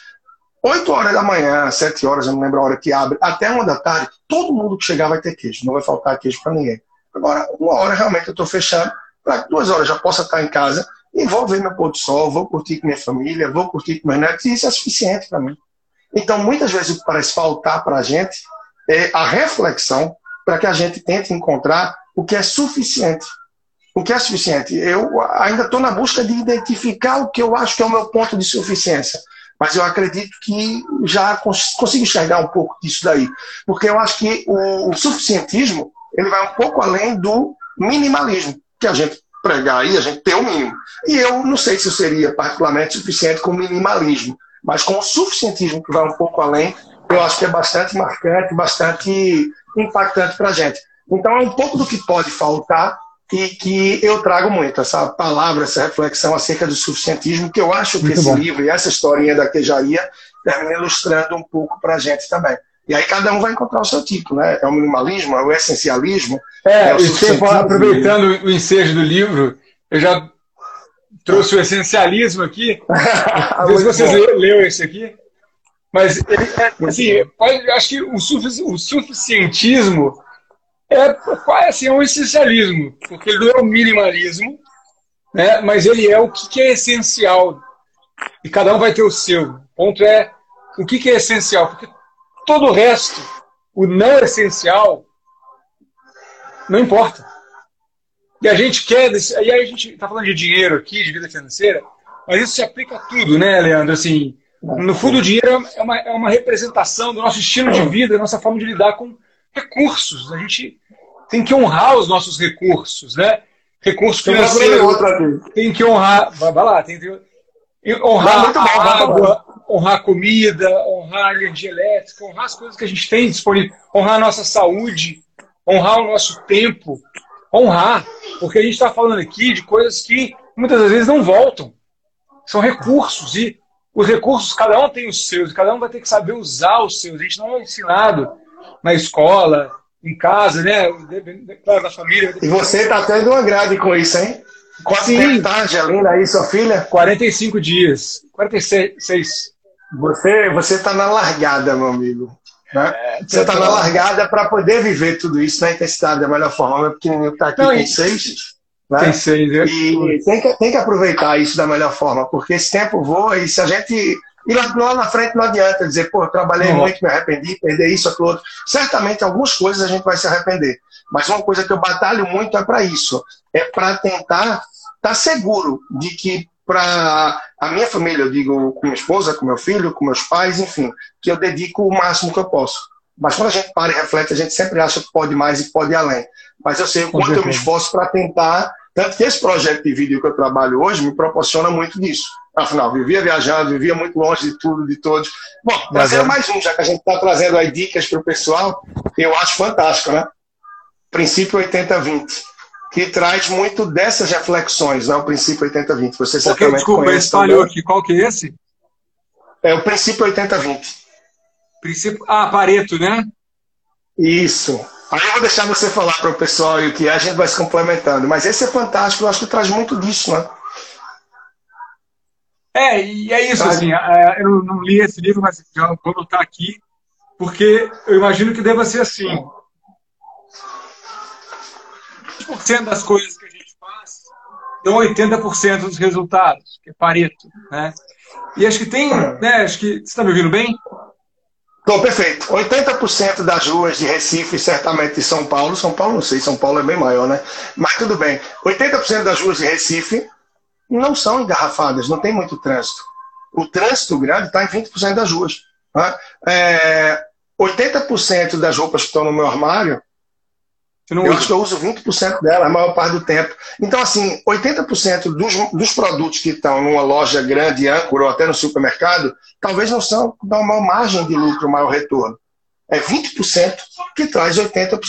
8 horas da manhã, 7 horas, eu não lembro a hora que abre, até uma da tarde, todo mundo que chegar vai ter queijo, não vai faltar queijo para ninguém. Agora, uma hora realmente eu estou fechado, para duas horas já possa estar em casa e vou ver meu pôr do sol, vou curtir com minha família, vou curtir com meus netos, e isso é suficiente para mim. Então, muitas vezes o que parece faltar para a gente é a reflexão para que a gente tente encontrar o que é suficiente. O que é suficiente? Eu ainda estou na busca de identificar o que eu acho que é o meu ponto de suficiência. Mas eu acredito que já consigo enxergar um pouco disso daí. Porque eu acho que o suficientismo ele vai um pouco além do minimalismo, que a gente pregar aí, a gente tem o mínimo. E eu não sei se seria particularmente suficiente com o minimalismo, mas com o suficientismo que vai um pouco além, eu acho que é bastante marcante, bastante impactante para a gente. Então é um pouco do que pode faltar e que eu trago muito, essa palavra, essa reflexão acerca do suficientismo, que eu acho que muito esse bom. livro e essa historinha da queijaria termina ilustrando um pouco para a gente também. E aí cada um vai encontrar o seu tipo, né? É o minimalismo, é o essencialismo. É, é o aproveitando o ensejo do livro, eu já trouxe o essencialismo aqui. [laughs] Não sei se vocês leu esse aqui. Mas ele, é, assim, pode, acho que o, sufici o suficientismo é, é, é, assim, é um essencialismo, porque ele não é o minimalismo, né, mas ele é o que, que é essencial. E cada um vai ter o seu. O ponto é o que, que é essencial, porque todo o resto, o não essencial, não importa. E a gente quer, e aí a gente está falando de dinheiro aqui, de vida financeira, mas isso se aplica a tudo, né, Leandro? Assim, no fundo, o dinheiro é uma, é uma representação do nosso estilo de vida, da nossa forma de lidar com recursos. A gente tem que honrar os nossos recursos, né? Recursos financeiros. Tem que honrar. Vai, vai lá, tem que honrar a água, honrar a comida, honrar a energia elétrica, honrar as coisas que a gente tem disponível, honrar a nossa saúde, honrar o nosso tempo, honrar, porque a gente está falando aqui de coisas que muitas vezes não voltam. São recursos e os recursos, cada um tem os seus, cada um vai ter que saber usar os seus. A gente não é ensinado na escola, em casa, né? Claro, na família. E você está tendo uma grade com isso, hein? Tempo tá, Angelina, aí, sua filha? 45 dias. 46. Você você está na largada, meu amigo. Né? É, você está na largada para poder viver tudo isso na intensidade da melhor forma. Meu pequenininho está aqui não, com seis. Né? Tem seis, né? E tem que, tem que aproveitar isso da melhor forma, porque esse tempo voa e se a gente. E lá, lá na frente não adianta dizer, pô, eu trabalhei uhum. muito, me arrependi, perder isso, aquilo outro. Certamente algumas coisas a gente vai se arrepender. Mas uma coisa que eu batalho muito é para isso. É para tentar estar tá seguro de que para a minha família, eu digo com minha esposa, com meu filho, com meus pais, enfim, que eu dedico o máximo que eu posso. Mas quando a gente para e reflete, a gente sempre acha que pode mais e pode ir além. Mas eu sei o quanto eu me esforço para tentar. Tanto que esse projeto de vídeo que eu trabalho hoje me proporciona muito disso. Afinal, vivia viajando, vivia muito longe de tudo, de todos. Bom, trazer é... mais um, já que a gente está trazendo aí dicas para o pessoal, eu acho fantástico, né? Princípio 80-20, que traz muito dessas reflexões, né? O princípio 80-20. Você certamente okay, desculpa, esse falhou aqui. Qual que é esse? É o princípio 80-20. Princípio... Ah, Pareto, né? Isso. Aí eu vou deixar você falar para o pessoal e o que é, a gente vai se complementando. Mas esse é fantástico, eu acho que traz muito disso, né? É, e é isso, assim, é, eu não li esse livro, mas já vou anotar aqui, porque eu imagino que deva ser assim. 20% das coisas que a gente faz dão 80% dos resultados, que é Pareto, né? E acho que tem, né, acho que, você está me ouvindo bem? Estou perfeito. 80% das ruas de Recife, certamente de São Paulo, São Paulo não sei, São Paulo é bem maior, né? Mas tudo bem. 80% das ruas de Recife não são engarrafadas, não tem muito trânsito. O trânsito grande está em 20% das ruas. Né? É, 80% das roupas que estão no meu armário eu usa. acho que eu uso 20% dela a maior parte do tempo. Então, assim, 80% dos, dos produtos que estão numa loja grande, âncora ou até no supermercado, talvez não são dão uma margem de lucro, maior retorno. É 20% que traz 80%.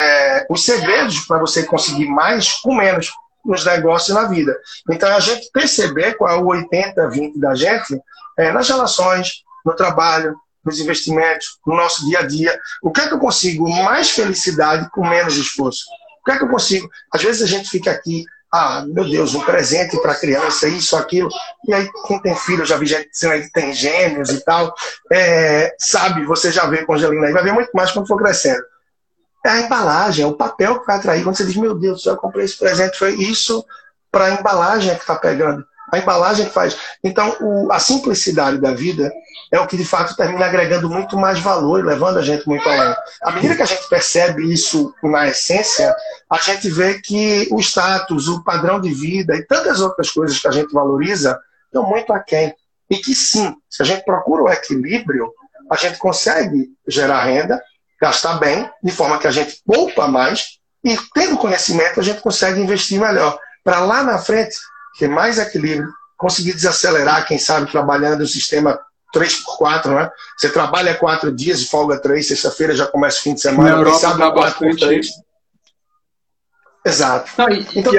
É, os segredos para você conseguir mais com menos nos negócios e na vida. Então, a gente perceber qual é o 80-20 da gente é, nas relações, no trabalho, nos investimentos, no nosso dia a dia. O que é que eu consigo mais felicidade com menos esforço? O que é que eu consigo? Às vezes a gente fica aqui, ah, meu Deus, um presente para a criança, isso, aquilo. E aí, quem tem filho, já vi gente que tem gêmeos e tal, é, sabe, você já vê com Angelina aí, vai ver muito mais quando for crescendo é a embalagem, é o papel que vai atrair. Quando você diz, meu Deus do céu, eu comprei esse presente, foi isso para a embalagem que está pegando. A embalagem que faz. Então, o, a simplicidade da vida é o que de fato termina agregando muito mais valor e levando a gente muito além. À medida que a gente percebe isso na essência, a gente vê que o status, o padrão de vida e tantas outras coisas que a gente valoriza estão muito aquém. E que sim, se a gente procura o equilíbrio, a gente consegue gerar renda, gastar bem, de forma que a gente poupa mais e, tendo conhecimento, a gente consegue investir melhor. Para lá na frente, ter mais equilíbrio, conseguir desacelerar, quem sabe, trabalhando no sistema 3x4, né? Você trabalha quatro dias e folga três, sexta-feira já começa o fim de semana, Na Europa, quem sabe, quatro, três. Exato. Não, e, então, e